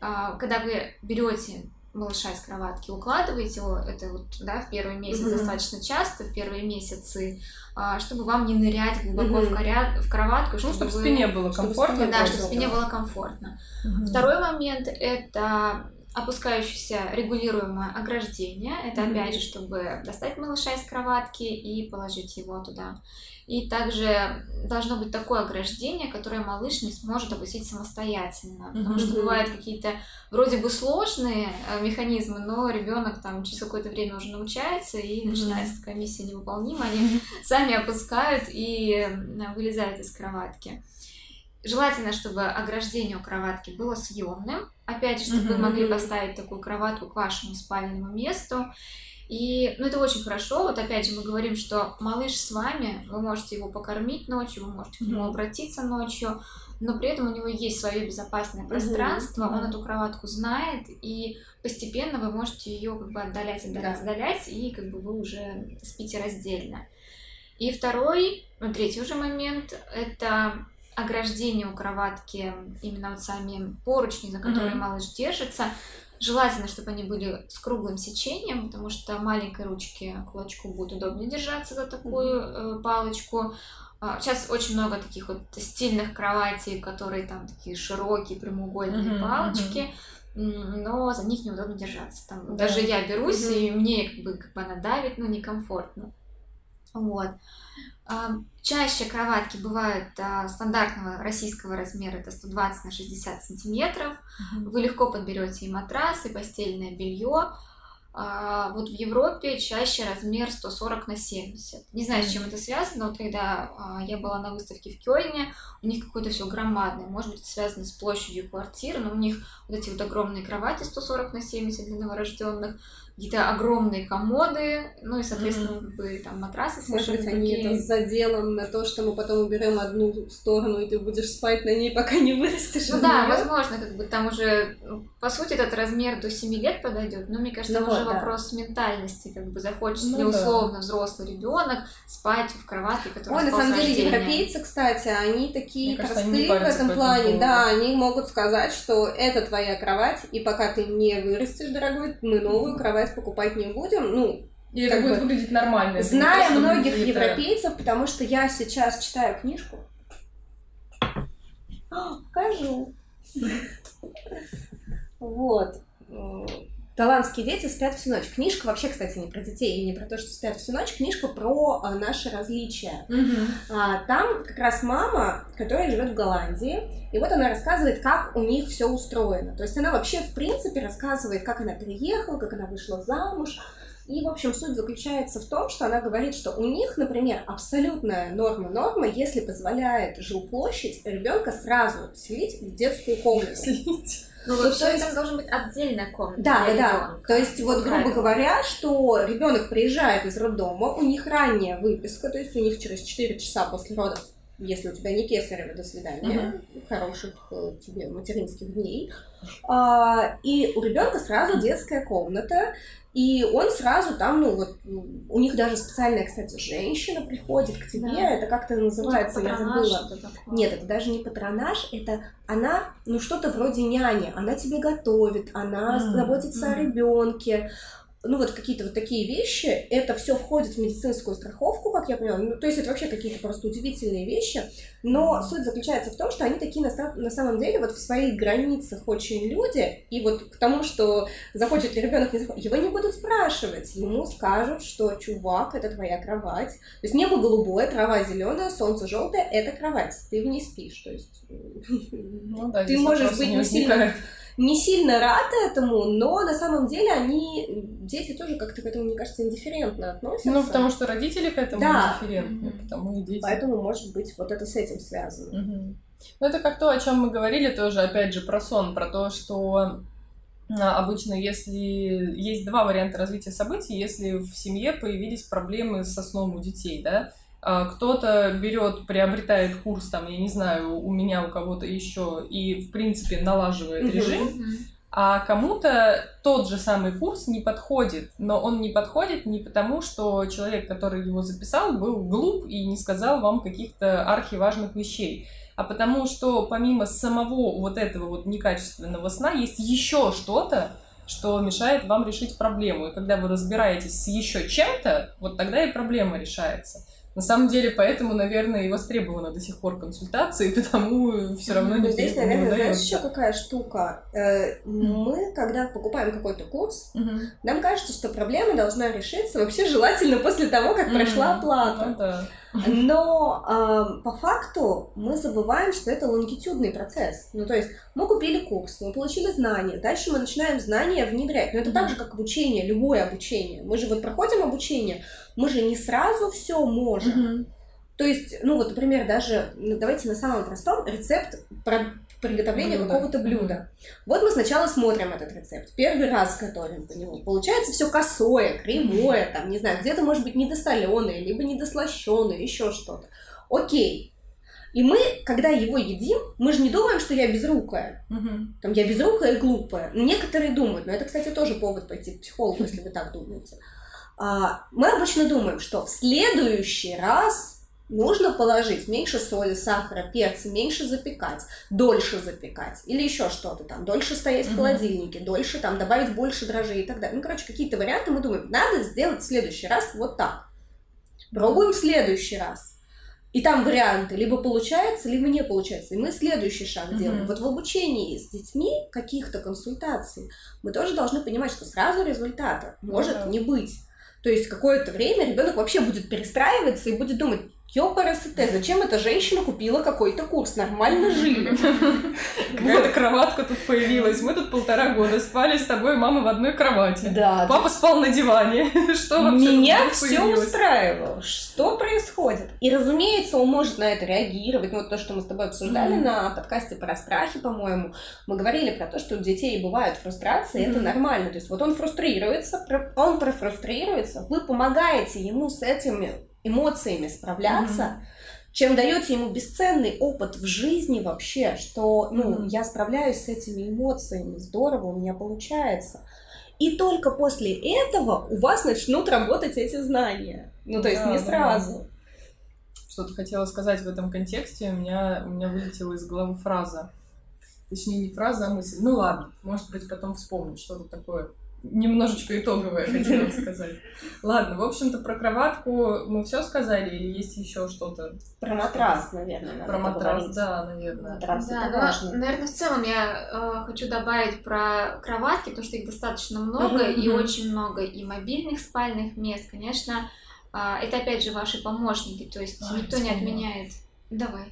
а, когда вы берете малыша из кроватки, укладываете его, это вот, да, в первый месяц mm-hmm. достаточно часто, в первые месяцы, а, чтобы вам не нырять глубоко mm-hmm. в, коря... в кроватку, чтобы, ну, чтобы вы... спине было комфортно. Чтобы спине, да, чтобы спине было комфортно. Mm-hmm. Второй момент — это опускающееся регулируемое ограждение. Это mm-hmm. опять же, чтобы достать малыша из кроватки и положить его туда. И также должно быть такое ограждение, которое малыш не сможет опустить самостоятельно. Потому что бывают какие-то вроде бы сложные э, механизмы, но ребенок там через какое-то время уже научается, и начинается такая миссия невыполнима. Они сами опускают и вылезают из кроватки. Желательно, чтобы ограждение у кроватки было съемным. Опять же, чтобы вы могли поставить такую кроватку к вашему спальному месту. И, ну, это очень хорошо. Вот опять же мы говорим, что малыш с вами, вы можете его покормить ночью, вы можете к нему обратиться ночью, но при этом у него есть свое безопасное пространство, он эту кроватку знает, и постепенно вы можете ее как бы отдалять, отдалять, отдалять, и как бы вы уже спите раздельно. И второй, ну, третий уже момент, это ограждение у кроватки, именно вот сами поручни, за которые mm-hmm. малыш держится, Желательно, чтобы они были с круглым сечением, потому что маленькой ручке кулачку будет удобнее держаться за такую э, палочку. А, сейчас очень много таких вот стильных кроватей, которые там такие широкие прямоугольные mm-hmm, палочки. Mm-hmm. Но за них неудобно держаться. Там, да. Даже я берусь, mm-hmm. и мне как бы, как бы она давит, но некомфортно. Вот. Чаще кроватки бывают а, стандартного российского размера, это 120 на 60 сантиметров. Mm-hmm. Вы легко подберете и матрас, и постельное белье. А, вот в Европе чаще размер 140 на 70. Не знаю, с чем это связано, но когда а, я была на выставке в Кёльне, у них какое-то все громадное. Может быть, это связано с площадью квартиры, но у них вот эти вот огромные кровати 140 на 70 для новорожденных какие-то огромные комоды, ну и, соответственно, mm-hmm. как бы там матрасы Может быть, они это с заделом на то, что мы потом уберем одну сторону, и ты будешь спать на ней, пока не вырастешь. Ну да, возможно, как бы там уже, ну, по сути, этот размер до 7 лет подойдет, но мне кажется, ну, там вот, уже да. вопрос ментальности, как бы захочется ну, ли условно да. взрослый ребенок спать в кроватке, которая Ой, на самом деле, европейцы, кстати, они такие кажется, простые они в этом плане, да, они могут сказать, что это твоя кровать, и пока ты не вырастешь, дорогой, мы новую кровать кровать покупать не будем, ну, и это будет бы, выглядеть нормально. Зная многих европейцев, потому что я сейчас читаю книжку. покажу. Вот. Голландские дети спят всю ночь. Книжка вообще, кстати, не про детей и не про то, что спят всю ночь. Книжка про а, наши различия. Mm-hmm. А, там как раз мама, которая живет в Голландии, и вот она рассказывает, как у них все устроено. То есть она вообще, в принципе, рассказывает, как она переехала, как она вышла замуж. И, в общем, суть заключается в том, что она говорит, что у них, например, абсолютная норма-норма, если позволяет жилплощадь ребенка сразу селить в детскую комнату. Селить. Ну, вот то есть... там должен быть отдельная комната. Да, да, да. То есть, вот, грубо говоря, что ребенок приезжает из роддома, у них ранняя выписка, то есть у них через 4 часа после родов если у тебя не кесарево, до свидания, угу. хороших э, тебе материнских дней. А, и у ребенка сразу детская комната, и он сразу там, ну вот, у них даже специальная, кстати, женщина приходит к тебе, да. это как-то называется, ну, я забыла. Нет, это даже не патронаж, это она, ну что-то вроде няни, она тебе готовит, она mm. заботится mm. о ребенке, ну вот какие-то вот такие вещи, это все входит в медицинскую страховку, как я поняла. Ну, то есть это вообще какие-то просто удивительные вещи. Но суть заключается в том, что они такие на, на самом деле вот в своих границах очень люди. И вот к тому, что захочет ли ребенок, не захочет, его не будут спрашивать. Ему скажут, что чувак, это твоя кровать. То есть небо голубое, трава зеленая, солнце желтое, это кровать. Ты в ней спишь. То есть ну, да, ты можешь быть не сильно не сильно рад этому, но на самом деле они, дети тоже как-то к этому, мне кажется, индифферентно относятся. Ну, потому что родители к этому да. индифферентны, mm-hmm. потому и дети. Поэтому, может быть, вот это с этим связано. Mm-hmm. Ну, это как то, о чем мы говорили тоже, опять же, про сон, про то, что а, обычно, если есть два варианта развития событий, если в семье появились проблемы со сном у детей, да, кто-то берет, приобретает курс, там, я не знаю, у меня, у кого-то еще, и, в принципе, налаживает режим, а кому-то тот же самый курс не подходит, но он не подходит не потому, что человек, который его записал, был глуп и не сказал вам каких-то архиважных вещей, а потому что помимо самого вот этого вот некачественного сна есть еще что-то, что мешает вам решить проблему. И когда вы разбираетесь с еще чем-то, вот тогда и проблема решается. На самом деле, поэтому, наверное, и востребована до сих пор консультации, потому все равно не Здесь, наверное, знаешь, еще какая штука. Э, мы, когда покупаем какой-то курс, нам кажется, что проблема должна решиться вообще желательно после того, как прошла оплата. Ну, да. Но э, по факту мы забываем, что это лонгитюдный процесс. Ну, то есть мы купили курс, мы получили знания, дальше мы начинаем знания внедрять. Но это mm-hmm. так же, как обучение, любое обучение. Мы же вот проходим обучение, мы же не сразу все можем. Mm-hmm. То есть, ну вот, например, даже, ну, давайте на самом простом, рецепт про приготовления блюдо. какого-то блюда. Вот мы сначала смотрим этот рецепт, первый раз готовим по нему. Получается все косое, кривое, там, не знаю, где-то может быть недосоленое, либо недослащенное, еще что-то. Окей. И мы, когда его едим, мы же не думаем, что я безрукая. Угу. Там я безрукая и глупая. Некоторые думают, но это, кстати, тоже повод пойти к психологу, если вы так думаете. А, мы обычно думаем, что в следующий раз нужно положить меньше соли, сахара, перца, меньше запекать, дольше запекать или еще что-то там, дольше стоять в холодильнике, дольше там добавить больше дрожжей и так далее. Ну, короче, какие-то варианты мы думаем, надо сделать в следующий раз вот так. Пробуем в следующий раз. И там варианты, либо получается, либо не получается. И мы следующий шаг mm-hmm. делаем. Вот в обучении с детьми каких-то консультаций мы тоже должны понимать, что сразу результата может mm-hmm. не быть. То есть какое-то время ребенок вообще будет перестраиваться и будет думать, Ёпарасоте, зачем эта женщина купила какой-то курс? Нормально жили. Какая-то кроватка тут появилась. Мы тут полтора года спали с тобой, мама в одной кровати. Да. Папа спал на диване. Что вообще Меня все устраивало. Что происходит? И, разумеется, он может на это реагировать. Ну, вот то, что мы с тобой обсуждали на подкасте про страхи, по-моему. Мы говорили про то, что у детей бывают фрустрации, это нормально. То есть вот он фрустрируется, он профрустрируется, вы помогаете ему с этими эмоциями справляться, mm-hmm. чем даете ему бесценный опыт в жизни вообще, что, ну, mm-hmm. я справляюсь с этими эмоциями, здорово, у меня получается. И только после этого у вас начнут работать эти знания. Ну, то есть да, не сразу. Да. Что-то хотела сказать в этом контексте, у меня, у меня вылетела из головы фраза. Точнее, не фраза, а мысль. Ну ладно, может быть, потом вспомню что-то такое немножечко итоговое хотела сказать. Ладно, в общем-то, про кроватку мы все сказали или есть еще что-то? Про матрас, наверное. Про матрас, да, наверное. Матрас да, важно. Но, наверное, в целом я э, хочу добавить про кроватки, потому что их достаточно много, и очень много и мобильных спальных мест. Конечно, э, это опять же ваши помощники, то есть а, никто не отменяет. Давай.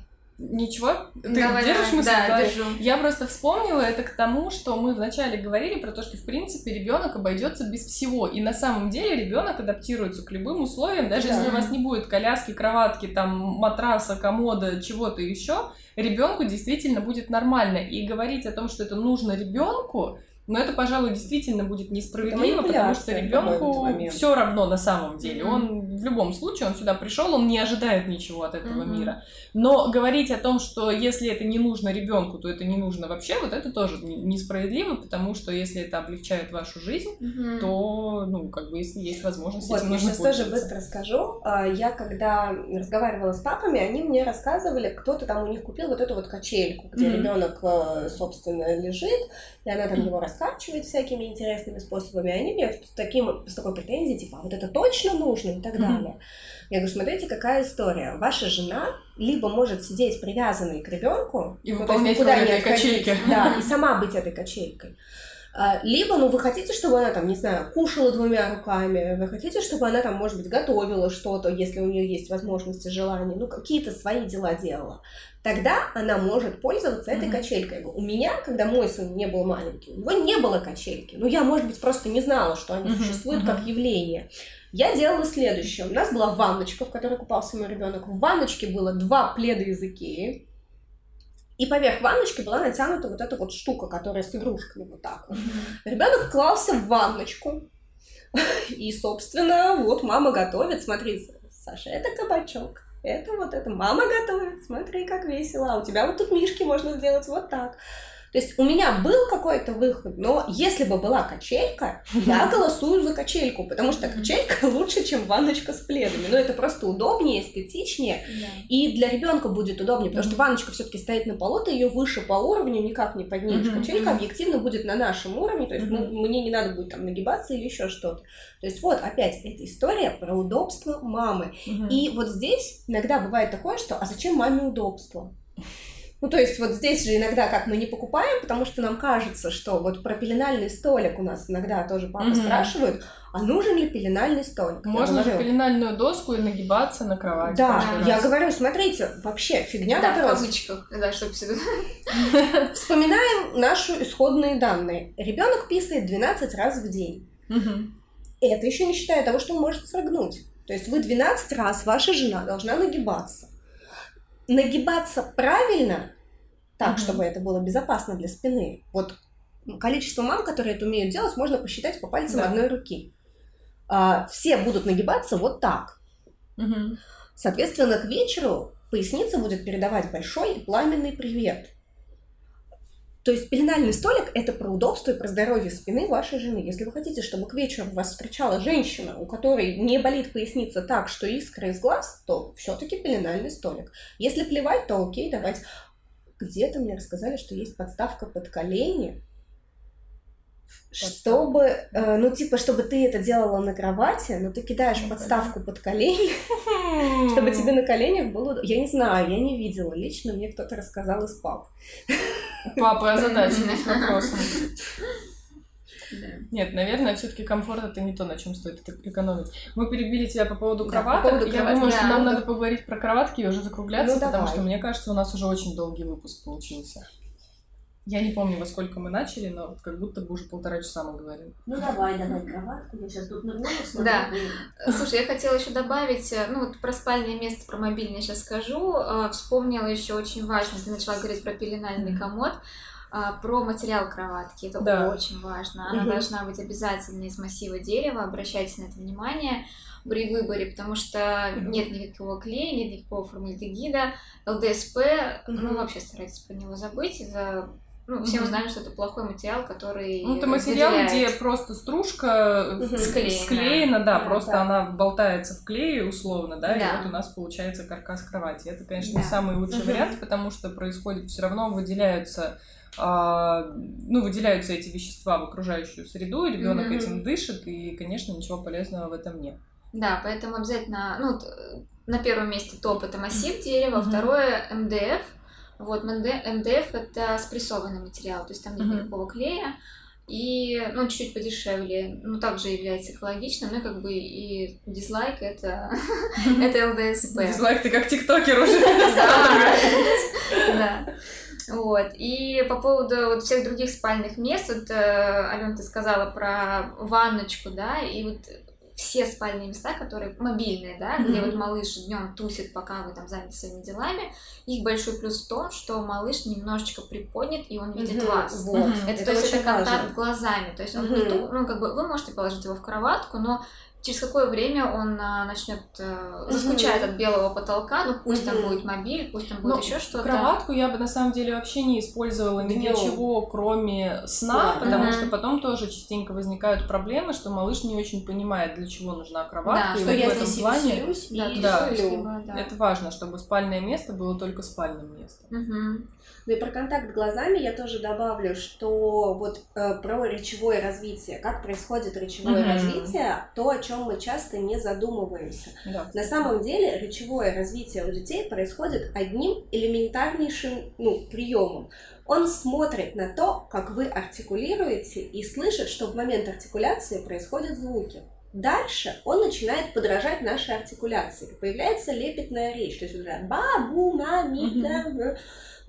Ничего? Ты давай, держишь давай. мысль? Да, давай. держу. Я просто вспомнила это к тому, что мы вначале говорили про то, что в принципе ребенок обойдется без всего. И на самом деле ребенок адаптируется к любым условиям, даже да. если у вас не будет коляски, кроватки, там матраса, комода, чего-то еще, ребенку действительно будет нормально. И говорить о том, что это нужно ребенку, Но это, пожалуй, действительно будет несправедливо, потому что ребенку все равно на самом деле. Мгм. Он в любом случае, он сюда пришел, он не ожидает ничего от этого Мгм. мира. Но говорить о том, что если это не нужно ребенку, то это не нужно вообще, вот это тоже не- несправедливо, потому что если это облегчает вашу жизнь, Мгм. то, ну, как бы, если есть возможность, Вот, этим я сейчас тоже быстро скажу. А, Я когда разговаривала с папами, они мне рассказывали, кто-то там у них купил вот эту вот качельку, где Мгм. ребенок, э, собственно, лежит, и она там его раскачивает всякими интересными способами. И они мне с, таким, с такой претензией, типа, а вот это точно нужно и так далее. Я говорю, смотрите, какая история. Ваша жена либо может сидеть привязанной к ребенку И ну, выполнять никуда не этой качельки. Да, и сама быть этой качелькой. А, Либо, ну, вы хотите, чтобы она там, не знаю, кушала двумя руками, вы хотите, чтобы она там, может быть, готовила что-то, если у нее есть возможности, желания, ну, какие-то свои дела делала. Тогда она может пользоваться этой Мгм. качелькой. У меня, когда мой сын не был маленький, у него не было качельки. Ну, я, может быть, просто не знала, что они Мгм, существуют мгм. как явление. Я делала следующее. У нас была ванночка, в которой купался мой ребенок. В ванночке было два пледа из Икеи. И поверх ванночки была натянута вот эта вот штука, которая с игрушками вот так вот. Ребенок клался в ванночку. И, собственно, вот мама готовит. Смотри, Саша, это кабачок. Это вот это. Мама готовит. Смотри, как весело. А у тебя вот тут мишки можно сделать вот так. То есть у меня был какой-то выход, но если бы была качелька, я голосую за качельку, потому что качелька лучше, чем ванночка с пледами. Но это просто удобнее, эстетичнее. Да. И для ребенка будет удобнее, потому что ванночка все-таки стоит на полу, ты ее выше по уровню никак не поднимешь. Качелька объективно будет на нашем уровне, то есть ну, мне не надо будет там нагибаться или еще что-то. То есть вот опять эта история про удобство мамы. И вот здесь иногда бывает такое, что а зачем маме удобство? Ну, то есть вот здесь же иногда как мы не покупаем, потому что нам кажется, что вот про пеленальный столик у нас иногда тоже папа Мгм. спрашивают, а нужен ли пеленальный столик? Я Можно же говорю, пеленальную доску и нагибаться на кровать. Да, я раз. говорю, смотрите, вообще фигня Да, в вопрос. кавычках, да, чтобы всегда. Вспоминаем наши исходные данные. Ребенок писает 12 раз в день. Это еще не считая того, что он может срыгнуть. То есть вы 12 раз, ваша жена должна нагибаться. Нагибаться правильно, так, Мгм. чтобы это было безопасно для спины. Вот количество мам, которые это умеют делать, можно посчитать по пальцам Да. одной руки. А, все будут нагибаться вот так. Мгм. Соответственно, к вечеру поясница будет передавать большой и пламенный привет. То есть пеленальный столик – это про удобство и про здоровье спины вашей жены. Если вы хотите, чтобы к вечеру вас встречала женщина, у которой не болит поясница так, что искра из глаз, то все-таки пеленальный столик. Если плевать, то окей, давайте. Где-то мне рассказали, что есть подставка под колени, чтобы, э, ну, типа, чтобы ты это делала на кровати, но ты кидаешь Ну, подставку под колени, чтобы тебе на коленях было... Я не знаю, я не видела. Лично мне кто-то рассказал из пап. Папы озадачились вопросом. Да. Нет, наверное, все-таки комфорт это не то, на чем стоит это экономить. Мы перебили тебя по поводу Да, по кроваток. поводу Я кроваток, думаю, что да, нам да. надо поговорить про кроватки и уже закругляться, Ну, потому давай. что мне кажется, у нас уже очень долгий выпуск получился. Я не помню, во сколько мы начали, но вот как будто бы уже полтора часа мы говорим. Ну, давай, давай кроватку. Я сейчас тут нагнулась. Да. Слушай, я хотела еще добавить, э, ну вот про спальное место, про мобильное сейчас скажу. Э, Вспомнила еще очень важно, ты начала говорить про пеленальный комод, про материал кроватки. Это Да. очень важно. Она Мгм. должна быть обязательно из массива дерева. Обращайте на это внимание при выборе, потому что нет никакого клея, нет никакого формальдегида. ЛДСП, ну Мгм. вообще старайтесь про него забыть. Это, ну, все Мгм. узнали, что это плохой материал, который Ну, это материал, выделяет. где просто стружка Мгм. Склеена. склеена, да, Да, просто да. она болтается в клее условно, да, и Да. вот у нас получается каркас кровати. Это, конечно, Да. не самый лучший вариант, потому что происходит все равно выделяются а, ну, выделяются эти вещества в окружающую среду, и ребенок Мгм. этим дышит, и, конечно, ничего полезного в этом нет. Да, поэтому обязательно, ну, э, на первом месте топ это массив дерева, Мгм. второе МДФ. Вот, МД- МДФ это спрессованный материал, то есть там нет Мгм. никакого клея. И, ну, чуть-чуть подешевле, ну, также является экологичным, ну, и как бы и дизлайк это, это ЛДСП. Дизлайк, ты как тиктокер уже. Да. Вот. И по поводу вот всех других спальных мест, вот, э, Алена, ты сказала про ванночку, да, и вот все спальные места, которые мобильные, да, где вот малыш днем тусит, пока вы там заняты своими делами, их большой плюс в том, что малыш немножечко приподнят, и он видит вас. Вот. Это, то есть это контакт глазами. То есть он не ту, ну, как бы вы можете положить его в кроватку, но через какое время он а, начнет а, заскучать от белого потолка, ну пусть там будет мобиль, пусть там будет еще что-то. Кроватку я бы на самом деле вообще не использовала ни для чего, кроме сна, потому что потом тоже частенько возникают проблемы, что малыш не очень понимает, для чего нужна кроватка. Да, и что я в этом плане да, да, это важно, чтобы спальное место было только спальным местом. Угу. Ну и про контакт глазами я тоже добавлю, что вот э, про речевое развитие, как происходит речевое mm-hmm. развитие, то, о чем мы часто не задумываемся. Да. На самом деле речевое развитие у детей происходит одним элементарнейшим ну, приемом. Он смотрит на то, как вы артикулируете, и слышит, что в момент артикуляции происходят звуки. Дальше он начинает подражать нашей артикуляции. Появляется лепетная речь, то есть он говорит бабу, мами, да,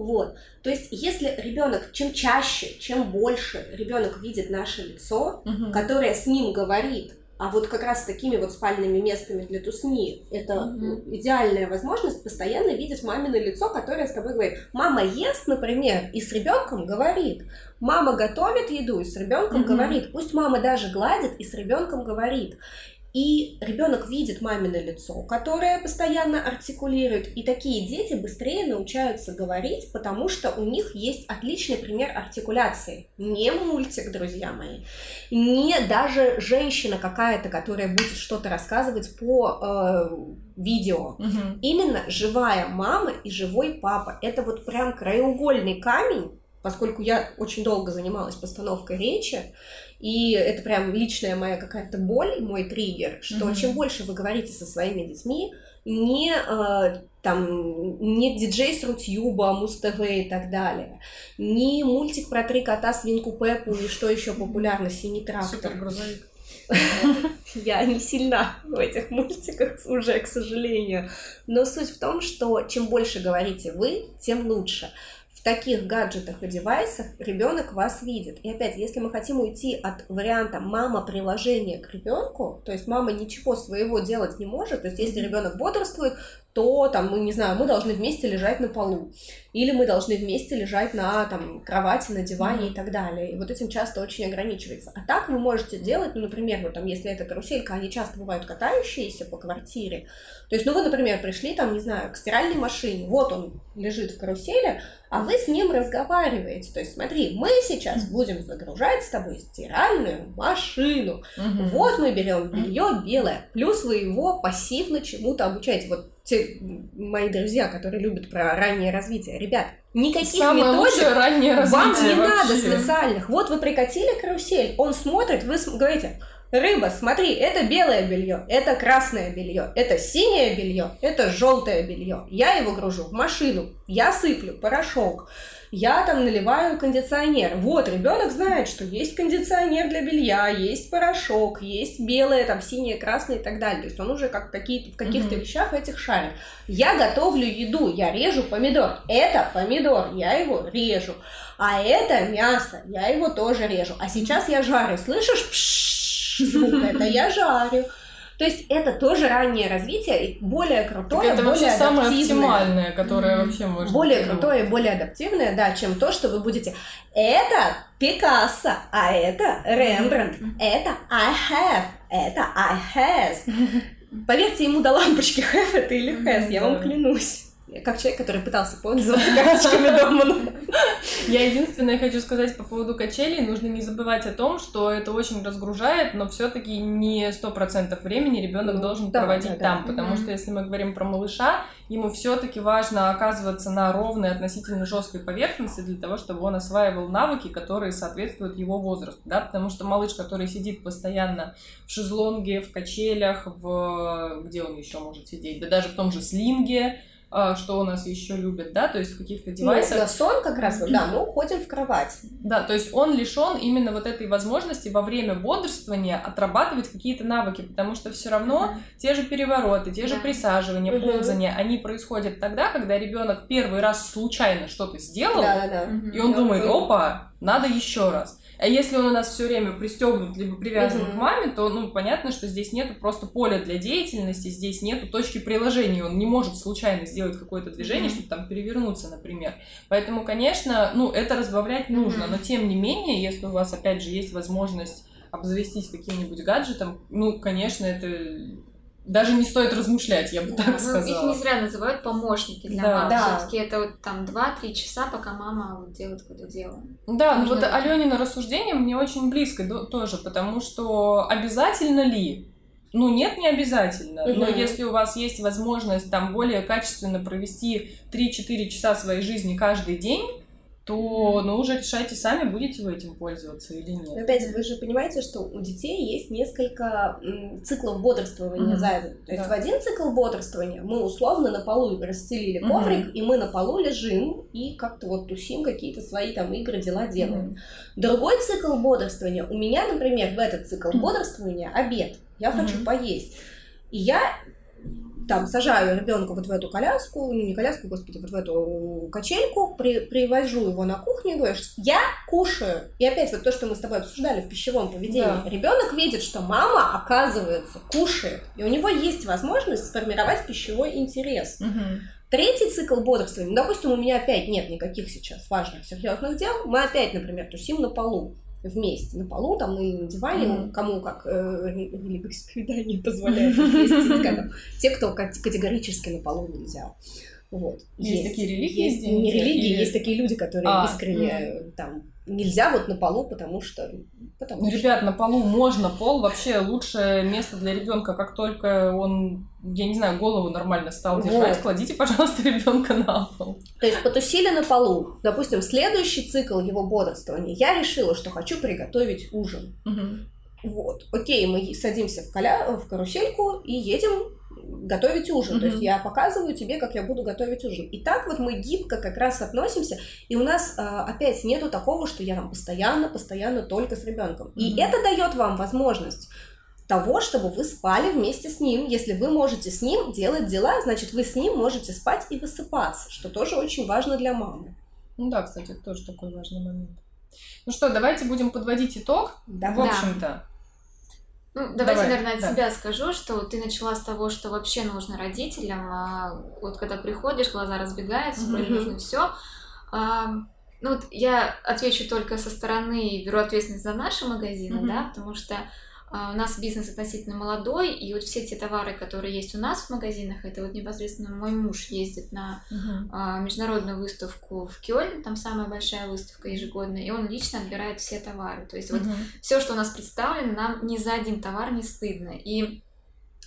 вот. То есть, если ребенок, чем чаще, чем больше ребенок видит наше лицо, угу. которое с ним говорит, а вот как раз такими вот спальными местами для тусни это Мгм. идеальная возможность постоянно видеть мамино лицо, которое с тобой говорит. Мама ест, например, и с ребенком говорит. Мама готовит еду и с ребенком Мгм. говорит. Пусть мама даже гладит и с ребенком говорит. И ребенок видит мамино лицо, которое постоянно артикулирует. И такие дети быстрее научаются говорить, потому что у них есть отличный пример артикуляции. Не мультик, друзья мои. Не даже женщина какая-то, которая будет что-то рассказывать по э, видео. Угу. Именно живая мама и живой папа. Это вот прям краеугольный камень, поскольку я очень долго занималась постановкой речи, и это прям личная моя какая-то боль, мой триггер, что Мгм. чем больше вы говорите со своими детьми, не э, там не диджей с Рутюба, Муз-ТВ и так далее, не мультик про три кота, свинку Пеппу и что еще популярно, синий трактор. Я не сильна в этих мультиках уже, к сожалению. Но суть в том, что чем больше говорите вы, тем лучше. В таких гаджетах и девайсах ребенок вас видит. И опять, если мы хотим уйти от варианта мама приложение к ребенку, то есть мама ничего своего делать не может, то есть если ребенок бодрствует, то там, мы не знаю, мы должны вместе лежать на полу, или мы должны вместе лежать на там, кровати, на диване и так далее. И вот этим часто очень ограничивается. А так вы можете делать, ну, например, вот там, если это каруселька, они часто бывают катающиеся по квартире. То есть, ну, вы, например, пришли там, не знаю, к стиральной машине, вот он лежит в карусели, а вы с ним разговариваете. То есть, смотри, мы сейчас будем загружать с тобой стиральную машину. Мгм. Вот мы берем белье белое, плюс вы его пассивно чему-то обучаете. Вот те мои друзья, которые любят про раннее развитие, ребят, никаких Самое методик раннее вам не надо вообще. специальных. Вот вы прикатили карусель, он смотрит, вы говорите, рыба, смотри, это белое белье, это красное белье, это синее белье, это желтое белье. Я его гружу в машину, я сыплю порошок, я там наливаю кондиционер. Вот, ребенок знает, что есть кондиционер для белья, есть порошок, есть белое, там, синее, красное и так далее. То есть он уже как какие в каких-то Мгм. вещах этих шарит. Я готовлю еду, я режу помидор. Это помидор, я его режу. А это мясо, я его тоже режу. А сейчас я жарю. Слышишь? Пшшш, звук, это я жарю. То есть это тоже раннее развитие, и более Так крутое, это более вообще самое адаптивное. оптимальное, которое Мгм. вообще можно Более придумать. крутое и более адаптивное, да, чем то, что вы будете. Это Пикассо, а это Рембрандт, Мгм. это I have, это I has. Поверьте ему до лампочки, have это или has, я вам клянусь. Как человек, который пытался пользоваться карточками дома. ну. Я единственное хочу сказать по поводу качелей, нужно не забывать о том, что это очень разгружает, но все-таки не сто процентов времени ребенок Ну, должен да, проводить да, да. там, потому что если мы говорим про малыша, ему все-таки важно оказываться на ровной относительно жесткой поверхности для того, чтобы он осваивал навыки, которые соответствуют его возрасту, да, потому что малыш, который сидит постоянно в шезлонге, в качелях, в где он еще может сидеть, да даже в том же слинге, что у нас еще любят, да, то есть в каких-то Ну, девайсах. на сон как раз, да, мы уходим в кровать. Да, то есть он лишен именно вот этой возможности во время бодрствования отрабатывать какие-то навыки, потому что все равно те же перевороты, те же Да. присаживания, Мгм. ползания, они происходят тогда, когда ребенок первый раз случайно что-то сделал, Да, да, да. И он Да, думает, опа, надо еще раз. А если он у нас все время пристегнут либо привязан Мгм. к маме, то, ну, понятно, что здесь нету просто поля для деятельности, здесь нету точки приложения, он не может случайно сделать какое-то движение, Мгм. чтобы там перевернуться, например. Поэтому, конечно, ну, это разбавлять нужно, Мгм. но тем не менее, если у вас, опять же, есть возможность обзавестись каким-нибудь гаджетом, ну, конечно, это даже не стоит размышлять, я бы Да, так ну, их сказала. не зря называют помощники для Да. мамы. Да. Все-таки это вот там 2-3 часа, пока мама вот делает какое-то дело. Да, ну Нужно вот это. Аленина рассуждение мне очень близко до- тоже, потому что обязательно ли? Ну, нет, не обязательно. Но Мгм. если у вас есть возможность там более качественно провести 3-4 часа своей жизни каждый день, то, ну, уже решайте сами, будете вы этим пользоваться или Но нет. опять, вы же понимаете, что у детей есть несколько циклов бодрствования Мгм. за день. То есть Да. в один цикл бодрствования мы условно на полу расстелили Мгм. коврик, и мы на полу лежим и как-то вот тусим, какие-то свои там игры, дела делаем. Мгм. Другой цикл бодрствования. У меня, например, в этот цикл бодрствования обед. Я хочу Мгм. поесть. И я там сажаю ребенка вот в эту коляску, ну не коляску, господи, вот в эту качельку, при, привожу его на кухню и говорю, я кушаю. И опять вот то, что мы с тобой обсуждали в пищевом поведении. Да. Ребенок видит, что мама, оказывается, кушает. И у него есть возможность сформировать пищевой интерес. Мгм. Третий цикл бодрствования, ну, допустим, у меня опять нет никаких сейчас важных, серьезных дел, мы опять, например, тусим на полу вместе, на полу, там, и на диване, Мгм. кому как э, рели- религиоисповедание позволяет те, кто кат- категорически на полу нельзя. Вот. Есть такие религии, есть, не религии, или- есть такие люди, которые А, искренне э, там нельзя вот на полу, потому что потому Ну, что. ребят, на полу можно, пол вообще лучшее место для ребенка. Как только он, я не знаю, голову нормально стал Вот. держать, кладите, пожалуйста, ребенка на пол. То есть потусили на полу. Допустим, следующий цикл его бодрствования. Я решила, что хочу приготовить ужин. Мгм. Вот, окей, мы садимся в, коля... в карусельку и едем готовить ужин. То Мгм. есть я показываю тебе, как я буду готовить ужин. И так вот мы гибко как раз относимся, и у нас а, опять нету такого, что я там постоянно, постоянно только с ребенком. И Мгм. это дает вам возможность того, чтобы вы спали вместе с ним. Если вы можете с ним делать дела, значит, вы с ним можете спать и высыпаться, что тоже очень важно для мамы. Ну да, кстати, это тоже такой важный момент. Ну что, давайте будем подводить итог. В Давай. общем-то, Ну, давайте, Давай, наверное, от да. себя скажу, что ты начала с того, что вообще нужно родителям. а вот когда приходишь, глаза разбегаются, Мгм. нужно все. ну, вот я отвечу только со стороны, беру ответственность за наши магазины, Мгм. да, потому что а, у нас бизнес относительно молодой, и вот все те товары, которые есть у нас в магазинах, это вот непосредственно мой муж ездит на а, международную выставку в Кёльн, там самая большая выставка ежегодная, и он лично отбирает все товары. То есть вот Мгм. все, что у нас представлено, нам ни за один товар не стыдно. И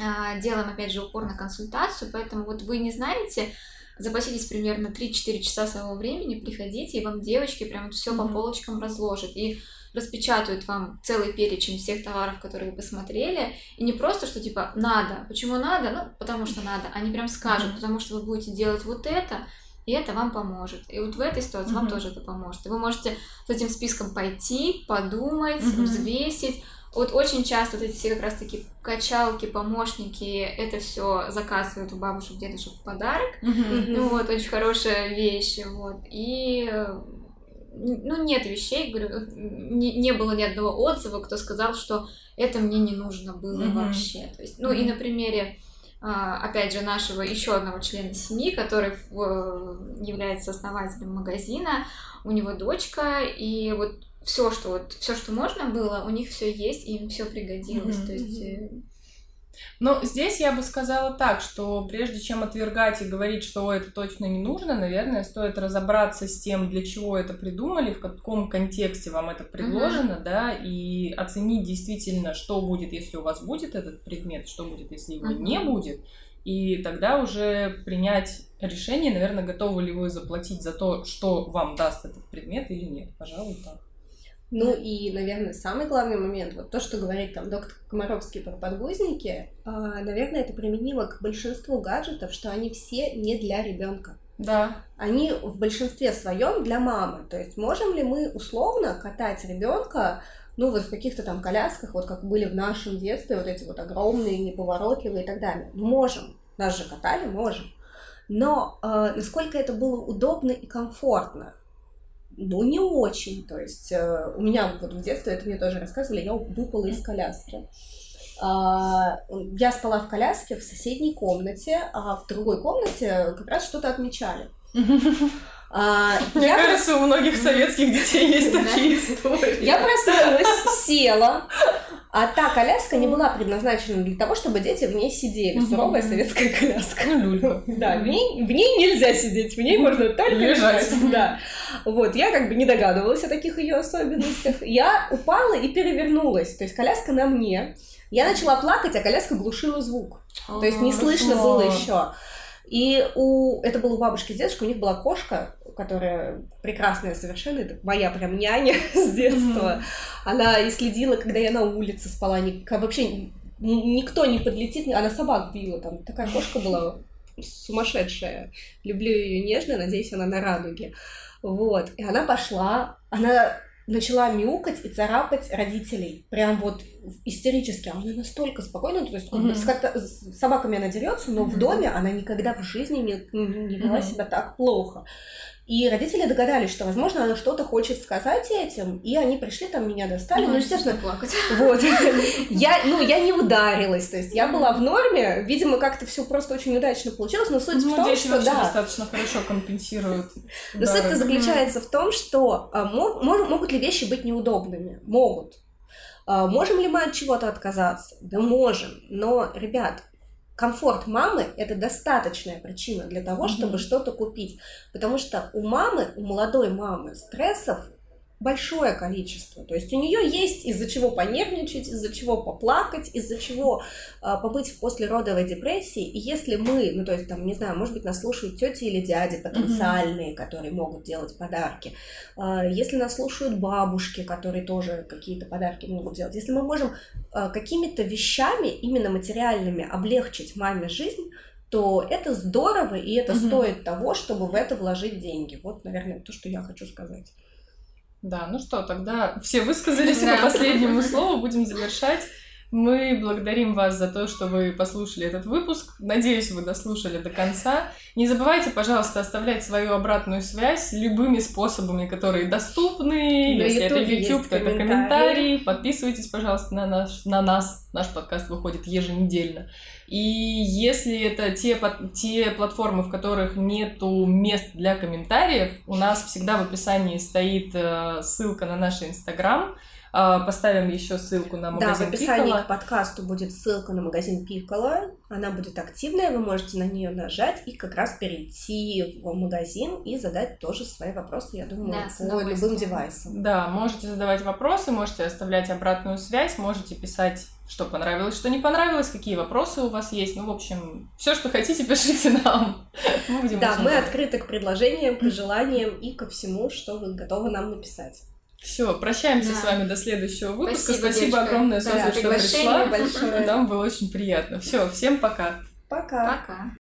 а, делаем, опять же, упор на консультацию, поэтому вот вы не знаете, запаситесь примерно 3-4 часа своего времени, приходите, и вам девочки прям все по Мгм. полочкам разложат. И распечатают вам целый перечень всех товаров, которые вы посмотрели, и не просто, что типа надо. Почему надо? Ну, потому что надо. Они прям скажут, потому что вы будете делать вот это, и это вам поможет. И вот в этой ситуации вам Мгм. тоже это поможет. И вы можете с этим списком пойти, подумать, Мгм. взвесить. Вот очень часто вот эти все как раз таки качалки, помощники, это все заказывают у бабушек, дедушек в подарок. Мгм. Ну вот, очень хорошая вещь, вот. И э, ну, нет вещей, говорю, не, не было ни одного отзыва, кто сказал, что это мне не нужно было Мгм. вообще. То есть, ну и Мгм. на примере, а, опять же, нашего еще одного члена семьи, который э, является основателем магазина, у него дочка, и вот все, что вот все, что можно было, у них все есть, и им все пригодилось. Мгм. То есть э, Но здесь я бы сказала так, что прежде чем отвергать и говорить, что это точно не нужно, наверное, стоит разобраться с тем, для чего это придумали, в каком контексте вам это предложено, да, и оценить действительно, что будет, если у вас будет этот предмет, что будет, если его Мгм. не будет, и тогда уже принять решение, наверное, готовы ли вы заплатить за то, что вам даст этот предмет или нет. Пожалуй, так. Ну и, наверное, самый главный момент, вот то, что говорит там доктор Комаровский про подгузники, а, наверное, это применимо к большинству гаджетов, что они все не для ребенка. Да. Они в большинстве своем для мамы. То есть можем ли мы условно катать ребенка, ну вот в каких-то там колясках, вот как были в нашем детстве, вот эти вот огромные, неповоротливые и так далее. Можем. Нас же катали, можем. Но э, насколько это было удобно и комфортно, ну, не очень. То есть э, у меня вот в детстве, это мне тоже рассказывали, я выпала из коляски. А, я спала в коляске в соседней комнате, а в другой комнате как раз что-то отмечали. А, Мне я кажется, прос... у многих советских детей есть такие истории. Я проснулась, села, а та коляска не была предназначена для того, чтобы дети в ней сидели. Суровая советская коляска. Ну, люлька. Да, в ней, в ней нельзя сидеть, в ней можно только лежать. Да. Вот, я как бы не догадывалась о таких ее особенностях. Я упала и перевернулась. То есть коляска на мне. Я начала плакать, а коляска глушила звук. То есть не слышно было еще. И у... это было у бабушки с дедушкой, у них была кошка, которая прекрасная совершенно, это моя прям няня с детства. Она и следила, когда я на улице спала, вообще никто не подлетит, она собак била, там такая кошка была сумасшедшая. Люблю ее нежно, надеюсь, она на радуге. Вот. И она пошла, она начала мяукать и царапать родителей. Прям вот истерически. А она настолько спокойна, то есть mm-hmm. с, с собаками она дерется, но mm-hmm. в доме она никогда в жизни не, не вела mm-hmm. себя так плохо. И родители догадались, что, возможно, она что-то хочет сказать этим, и они пришли, там меня достали. Ну, ну естественно, плакать. Вот. Я, ну, я не ударилась, то есть я была в норме, видимо, как-то все просто очень удачно получилось, но суть ну, в том, что да. достаточно хорошо компенсируют. Но суть заключается в том, что а, могут ли вещи быть неудобными? Могут. А, можем ли мы от чего-то отказаться? Да можем. Но, ребят, комфорт мамы – это достаточная причина для того, mm-hmm. чтобы что-то купить. Потому что у мамы, у молодой мамы стрессов большое количество. То есть у нее есть из-за чего понервничать, из-за чего поплакать, из-за чего э, побыть в послеродовой депрессии. И если мы, ну то есть там, не знаю, может быть, нас слушают тети или дяди потенциальные, mm-hmm. которые могут делать подарки, э, если нас слушают бабушки, которые тоже какие-то подарки могут делать, если мы можем э, какими-то вещами, именно материальными, облегчить маме жизнь, то это здорово, и это mm-hmm. стоит того, чтобы в это вложить деньги. Вот, наверное, то, что я хочу сказать. Да, ну что, тогда все высказались по последнему слову, будем завершать. Мы благодарим вас за то, что вы послушали этот выпуск. Надеюсь, вы дослушали до конца. Не забывайте, пожалуйста, оставлять свою обратную связь любыми способами, которые доступны. На Если YouTube это YouTube, то это комментарии. Подписывайтесь, пожалуйста, на, наш, на нас. Наш подкаст выходит еженедельно. И если это те, те платформы, в которых нету мест для комментариев, у нас всегда в описании стоит э, ссылка на наш Инстаграм. А, поставим еще ссылку на магазин Да, в описании Piccolo. к подкасту будет ссылка на магазин Piccolo. Она будет активная, вы можете на нее нажать и как раз перейти в магазин и задать тоже свои вопросы, я думаю, да, по любым девайсам. Да, можете задавать вопросы, можете оставлять обратную связь, можете писать что понравилось, что не понравилось, какие вопросы у вас есть. Ну, в общем, все, что хотите, пишите нам. Мы будем да, мы открыты к предложениям, к желаниям и ко всему, что вы готовы нам написать. Все, прощаемся да. с вами до следующего выпуска. Спасибо, Спасибо огромное, Софья, да, что пришла. Большое. Нам было очень приятно. Все, всем пока. Пока. Пока.